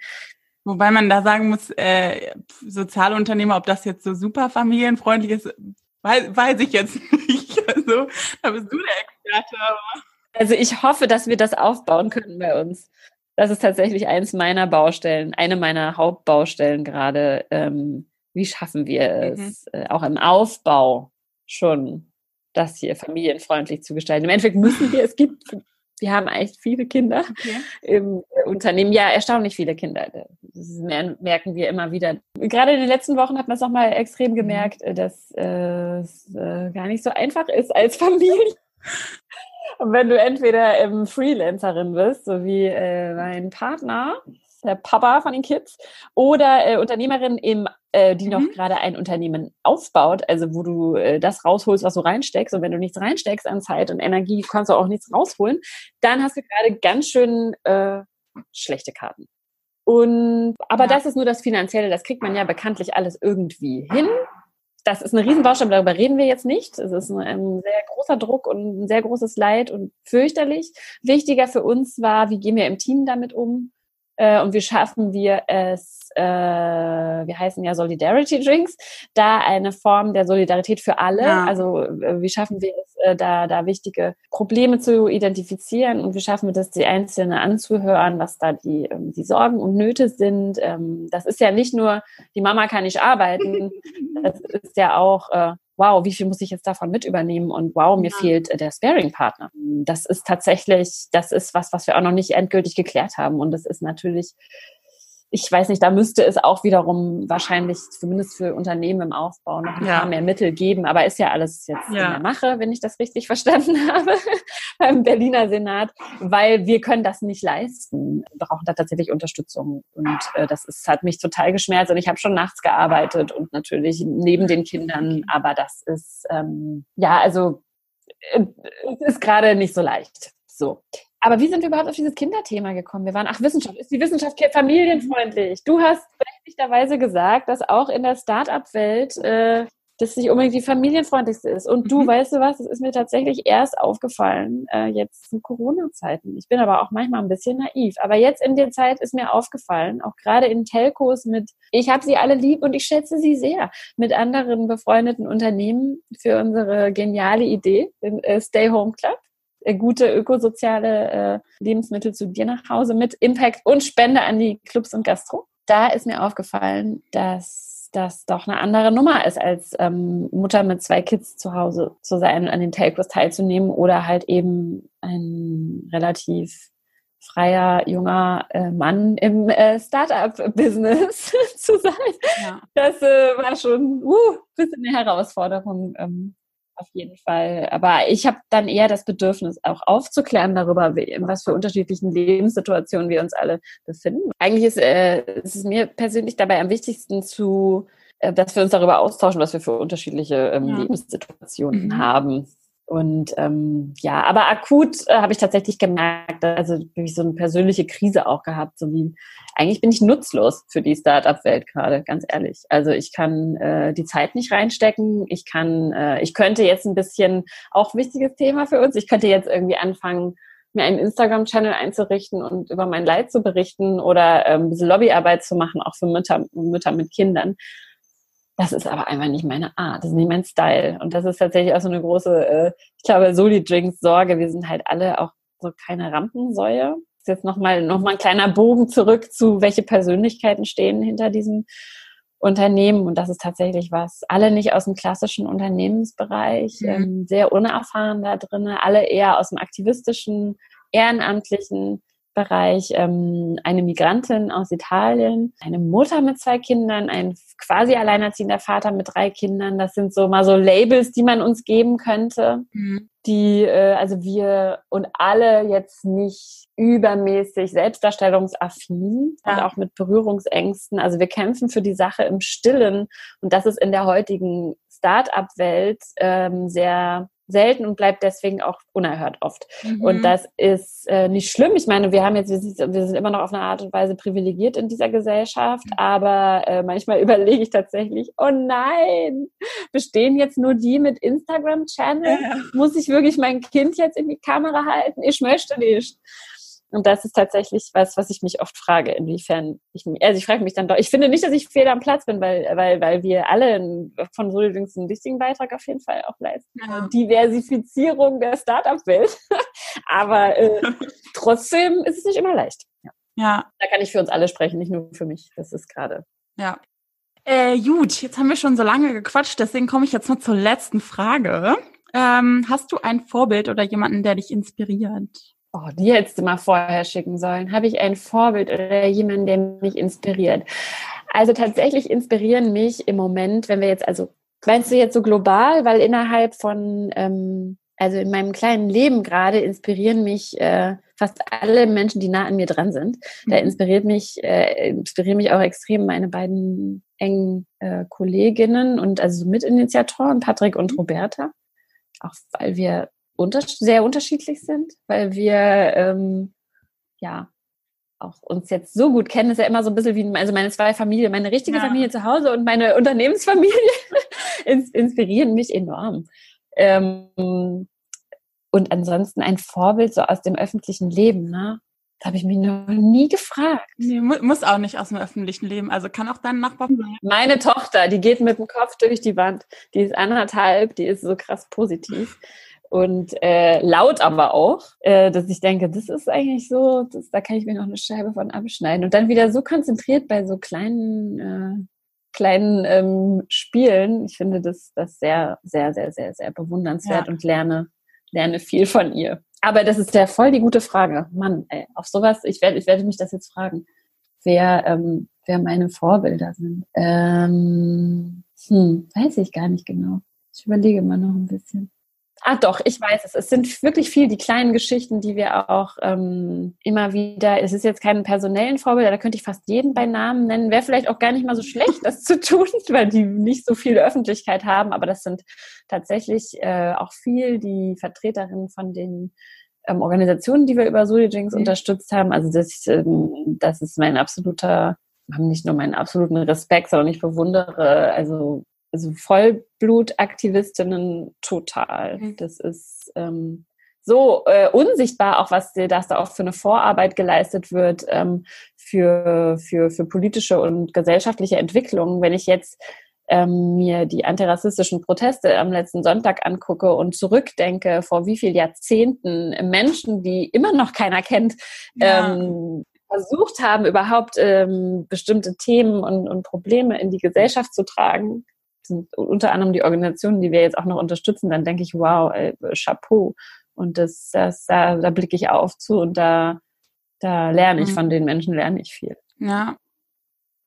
Wobei man da sagen muss, äh, Sozialunternehmer, ob das jetzt so super familienfreundlich ist, weiß, weiß ich jetzt nicht. Also, da bist du der Experte. Aber also ich hoffe, dass wir das aufbauen können bei uns. Das ist tatsächlich eins meiner Baustellen, eine meiner Hauptbaustellen gerade. Ähm, wie schaffen wir es, mhm. äh, auch im Aufbau schon das hier familienfreundlich zu gestalten? Im Endeffekt müssen wir, es gibt, wir haben echt viele Kinder okay. im Unternehmen. Ja, erstaunlich viele Kinder. Das merken wir immer wieder. Gerade in den letzten Wochen hat man es nochmal extrem mhm. gemerkt, dass äh, es äh, gar nicht so einfach ist als Familie. Und wenn du entweder ähm, Freelancerin bist, so wie äh, mein Partner, der Papa von den Kids, oder äh, Unternehmerin, im, äh, die mhm. noch gerade ein Unternehmen aufbaut, also wo du äh, das rausholst, was du reinsteckst. Und wenn du nichts reinsteckst an Zeit und Energie, kannst du auch nichts rausholen. Dann hast du gerade ganz schön äh, schlechte Karten. Und aber ja. das ist nur das Finanzielle, das kriegt man ja bekanntlich alles irgendwie hin das ist eine Riesenbaustelle, darüber reden wir jetzt nicht. Es ist ein sehr großer Druck und ein sehr großes Leid und fürchterlich. Wichtiger für uns war, wie gehen wir im Team damit um? Äh, und wie schaffen wir es, äh, wir heißen ja Solidarity Drinks, da eine Form der Solidarität für alle. Ja. Also äh, wie schaffen wir es, äh, da, da wichtige Probleme zu identifizieren und wie schaffen wir das, die Einzelnen anzuhören, was da die, ähm, die Sorgen und Nöte sind. Ähm, das ist ja nicht nur, die Mama kann nicht arbeiten, das ist ja auch, äh, wow, wie viel muss ich jetzt davon mit übernehmen und wow, mir ja. fehlt äh, der Sparing-Partner. Das ist tatsächlich, das ist was, was wir auch noch nicht endgültig geklärt haben und das ist natürlich ich weiß nicht, da müsste es auch wiederum wahrscheinlich zumindest für Unternehmen im Aufbau noch ein ja. paar mehr Mittel geben. Aber ist ja alles jetzt ja. in der Mache, wenn ich das richtig verstanden habe, beim Berliner Senat, weil wir können das nicht leisten. Wir brauchen da tatsächlich Unterstützung. Und äh, das ist, hat mich total geschmerzt. Und ich habe schon nachts gearbeitet und natürlich neben den Kindern. Aber das ist, ähm, ja, also äh, es ist gerade nicht so leicht. So. Aber wie sind wir überhaupt auf dieses Kinderthema gekommen? Wir waren, ach, Wissenschaft, ist die Wissenschaft familienfreundlich? Du hast berechtigterweise gesagt, dass auch in der Start-up-Welt äh, das nicht unbedingt die familienfreundlichste ist. Und du, mhm. weißt du was, es ist mir tatsächlich erst aufgefallen, äh, jetzt in Corona-Zeiten. Ich bin aber auch manchmal ein bisschen naiv. Aber jetzt in der Zeit ist mir aufgefallen, auch gerade in Telcos mit, ich habe sie alle lieb und ich schätze sie sehr, mit anderen befreundeten Unternehmen für unsere geniale Idee, den äh, Stay Home Club gute ökosoziale äh, Lebensmittel zu dir nach Hause mit Impact und Spende an die Clubs und Gastro. Da ist mir aufgefallen, dass das doch eine andere Nummer ist, als ähm, Mutter mit zwei Kids zu Hause zu sein und an den Telcos teilzunehmen oder halt eben ein relativ freier junger äh, Mann im äh, Startup-Business zu sein. Ja. Das äh, war schon uh, bisschen eine Herausforderung, ähm, auf jeden Fall. Aber ich habe dann eher das Bedürfnis, auch aufzuklären darüber, in was für unterschiedlichen Lebenssituationen wir uns alle befinden. Eigentlich ist, äh, ist es mir persönlich dabei am wichtigsten zu, äh, dass wir uns darüber austauschen, was wir für unterschiedliche ähm, ja. Lebenssituationen mhm. haben. Und ähm, ja, aber akut äh, habe ich tatsächlich gemerkt, also wirklich so eine persönliche Krise auch gehabt, so wie eigentlich bin ich nutzlos für die Startup-Welt gerade, ganz ehrlich. Also ich kann äh, die Zeit nicht reinstecken. Ich kann, äh, ich könnte jetzt ein bisschen auch wichtiges Thema für uns. Ich könnte jetzt irgendwie anfangen, mir einen Instagram-Channel einzurichten und über mein Leid zu berichten oder ähm, ein bisschen Lobbyarbeit zu machen, auch für Mütter, Mütter mit Kindern. Das ist aber einfach nicht meine Art, das ist nicht mein Style. Und das ist tatsächlich auch so eine große, äh, ich glaube, Soli Drinks Sorge. Wir sind halt alle auch so keine Rampensäue. Das ist jetzt nochmal noch mal ein kleiner Bogen zurück zu, welche Persönlichkeiten stehen hinter diesem Unternehmen. Und das ist tatsächlich was. Alle nicht aus dem klassischen Unternehmensbereich, mhm. ähm, sehr unerfahren da drin, alle eher aus dem aktivistischen, ehrenamtlichen Bereich, ähm, eine Migrantin aus Italien, eine Mutter mit zwei Kindern, ein quasi alleinerziehender Vater mit drei Kindern. Das sind so mal so Labels, die man uns geben könnte, mhm. die äh, also wir und alle jetzt nicht übermäßig selbstdarstellungsaffin ja. und auch mit Berührungsängsten. Also wir kämpfen für die Sache im Stillen und das ist in der heutigen Start-up-Welt ähm, sehr selten und bleibt deswegen auch unerhört oft. Mhm. Und das ist äh, nicht schlimm. Ich meine, wir haben jetzt, wir sind, wir sind, immer noch auf eine Art und Weise privilegiert in dieser Gesellschaft, mhm. aber äh, manchmal überlege ich tatsächlich, oh nein, bestehen jetzt nur die mit Instagram-Channel? Ja. Muss ich wirklich mein Kind jetzt in die Kamera halten? Ich möchte nicht. Und das ist tatsächlich was, was ich mich oft frage, inwiefern ich mich, also ich frage mich dann doch, ich finde nicht, dass ich fehl am Platz bin, weil, weil, weil wir alle von Solidings einen wichtigen Beitrag auf jeden Fall auch leisten. Ja. Diversifizierung der Startup-Welt. Aber äh, trotzdem ist es nicht immer leicht. Ja. ja. Da kann ich für uns alle sprechen, nicht nur für mich. Das ist gerade. Ja. Äh, gut, jetzt haben wir schon so lange gequatscht, deswegen komme ich jetzt noch zur letzten Frage. Ähm, hast du ein Vorbild oder jemanden, der dich inspiriert? Oh, die hättest du mal vorher schicken sollen. Habe ich ein Vorbild oder jemanden, der mich inspiriert? Also tatsächlich inspirieren mich im Moment, wenn wir jetzt, also meinst du jetzt so global, weil innerhalb von, ähm, also in meinem kleinen Leben gerade inspirieren mich äh, fast alle Menschen, die nah an mir dran sind. Da mhm. inspiriert mich, äh, inspirieren mich auch extrem meine beiden engen äh, Kolleginnen und also Mitinitiatoren, Patrick und mhm. Roberta. Auch weil wir unter sehr unterschiedlich sind, weil wir ähm, ja auch uns jetzt so gut kennen, ist ja immer so ein bisschen wie also meine zwei Familien, meine richtige ja. Familie zu Hause und meine Unternehmensfamilie inspirieren mich enorm. Ähm, und ansonsten ein Vorbild so aus dem öffentlichen Leben, ne? Das habe ich mich noch nie gefragt. Nee, muss auch nicht aus dem öffentlichen Leben. Also kann auch dein Nachbar sein. Meine Tochter, die geht mit dem Kopf durch die Wand. Die ist anderthalb, die ist so krass positiv. Und äh, laut aber auch, äh, dass ich denke, das ist eigentlich so, das, da kann ich mir noch eine Scheibe von abschneiden. Und dann wieder so konzentriert bei so kleinen, äh, kleinen ähm, Spielen. Ich finde das, das sehr, sehr, sehr, sehr, sehr bewundernswert ja. und lerne, lerne viel von ihr. Aber das ist ja voll die gute Frage. Mann, ey, auf sowas, ich werde, ich werde mich das jetzt fragen, wer, ähm, wer meine Vorbilder sind. Ähm, hm, weiß ich gar nicht genau. Ich überlege mal noch ein bisschen. Ah, doch, ich weiß es. Es sind wirklich viel die kleinen Geschichten, die wir auch ähm, immer wieder, es ist jetzt kein personellen Vorbild, da könnte ich fast jeden bei Namen nennen. Wäre vielleicht auch gar nicht mal so schlecht, das zu tun, weil die nicht so viel Öffentlichkeit haben, aber das sind tatsächlich äh, auch viel die Vertreterinnen von den ähm, Organisationen, die wir über Solidjinx mhm. unterstützt haben. Also das, ähm, das ist mein absoluter, haben nicht nur meinen absoluten Respekt, sondern ich bewundere, also also Vollblutaktivistinnen total. Mhm. Das ist ähm, so äh, unsichtbar, auch was dass da auch für eine Vorarbeit geleistet wird ähm, für, für, für politische und gesellschaftliche Entwicklungen. Wenn ich jetzt ähm, mir die antirassistischen Proteste am letzten Sonntag angucke und zurückdenke, vor wie vielen Jahrzehnten Menschen, die immer noch keiner kennt, ja. ähm, versucht haben, überhaupt ähm, bestimmte Themen und, und Probleme in die Gesellschaft zu tragen, sind unter anderem die Organisationen, die wir jetzt auch noch unterstützen, dann denke ich, wow, ey, Chapeau. Und das, das, da, da blicke ich auf zu und da, da lerne ich mhm. von den Menschen, lerne ich viel. Ja.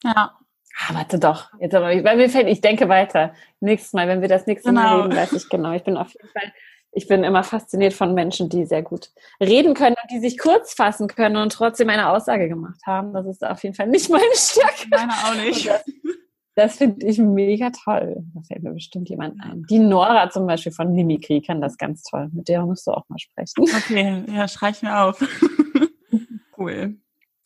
Ja. Ah, warte doch. Jetzt aber, weil mir fällt, ich denke weiter. Nächstes Mal, wenn wir das nächste genau. Mal reden, weiß ich genau. Ich bin auf jeden Fall, ich bin immer fasziniert von Menschen, die sehr gut reden können und die sich kurz fassen können und trotzdem eine Aussage gemacht haben. Das ist auf jeden Fall nicht meine Stärke. Meine auch nicht. Das, das finde ich mega toll. Da fällt mir bestimmt jemand ein. Die Nora zum Beispiel von Mimikry kann das ganz toll. Mit der musst du auch mal sprechen. Okay, ja, schreib mir auf. cool.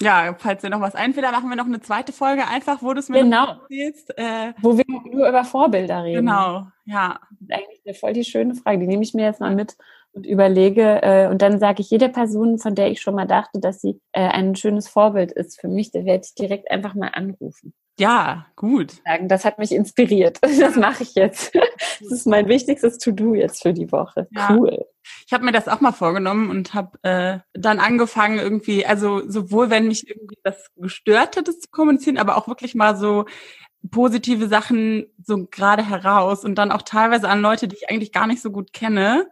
Ja, falls dir noch was einfällt, dann machen wir noch eine zweite Folge einfach, wo du es mir genau. erzählst. Äh, wo wir nur über Vorbilder reden. Genau, ja. Das ist eigentlich eine voll die schöne Frage. Die nehme ich mir jetzt mal mit und überlege. Äh, und dann sage ich jede Person, von der ich schon mal dachte, dass sie äh, ein schönes Vorbild ist für mich, da werde ich direkt einfach mal anrufen. Ja, gut. Das hat mich inspiriert. Das mache ich jetzt. Das ist mein wichtigstes To-Do jetzt für die Woche. Ja. Cool. Ich habe mir das auch mal vorgenommen und habe äh, dann angefangen irgendwie, also sowohl wenn mich irgendwie das gestört hat, das zu kommunizieren, aber auch wirklich mal so positive Sachen so gerade heraus und dann auch teilweise an Leute, die ich eigentlich gar nicht so gut kenne.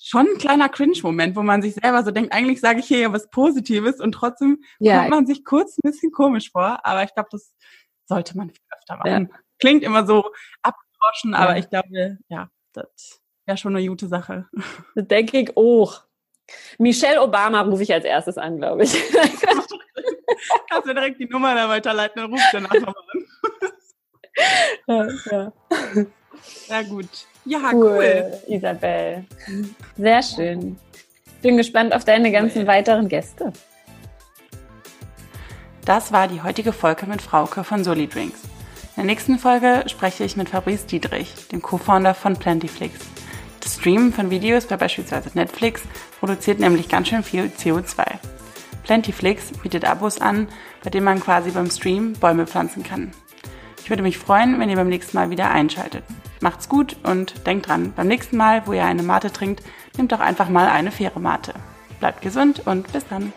Schon ein kleiner Cringe-Moment, wo man sich selber so denkt, eigentlich sage ich hier ja was Positives und trotzdem ja. kommt man sich kurz ein bisschen komisch vor. Aber ich glaube, das sollte man viel öfter machen. Ja. Klingt immer so abgedroschen, aber ich glaube, ja, das wäre schon eine gute Sache. Das denke ich auch. Michelle Obama rufe ich als erstes an, glaube ich. Kannst du direkt die Nummer da weiterleiten, dann rufst danach nochmal an. ja, ja. ja, gut. Ja, cool, cool. Isabel. Sehr schön. Bin gespannt auf deine ganzen cool. weiteren Gäste. Das war die heutige Folge mit Frauke von Solidrinks. In der nächsten Folge spreche ich mit Fabrice Dietrich, dem Co-Founder von Plentyflix. Das Streamen von Videos bei beispielsweise Netflix produziert nämlich ganz schön viel CO2. Plentyflix bietet Abos an, bei denen man quasi beim Stream Bäume pflanzen kann. Ich würde mich freuen, wenn ihr beim nächsten Mal wieder einschaltet. Macht's gut und denkt dran, beim nächsten Mal, wo ihr eine Mate trinkt, nehmt doch einfach mal eine faire Mate. Bleibt gesund und bis dann.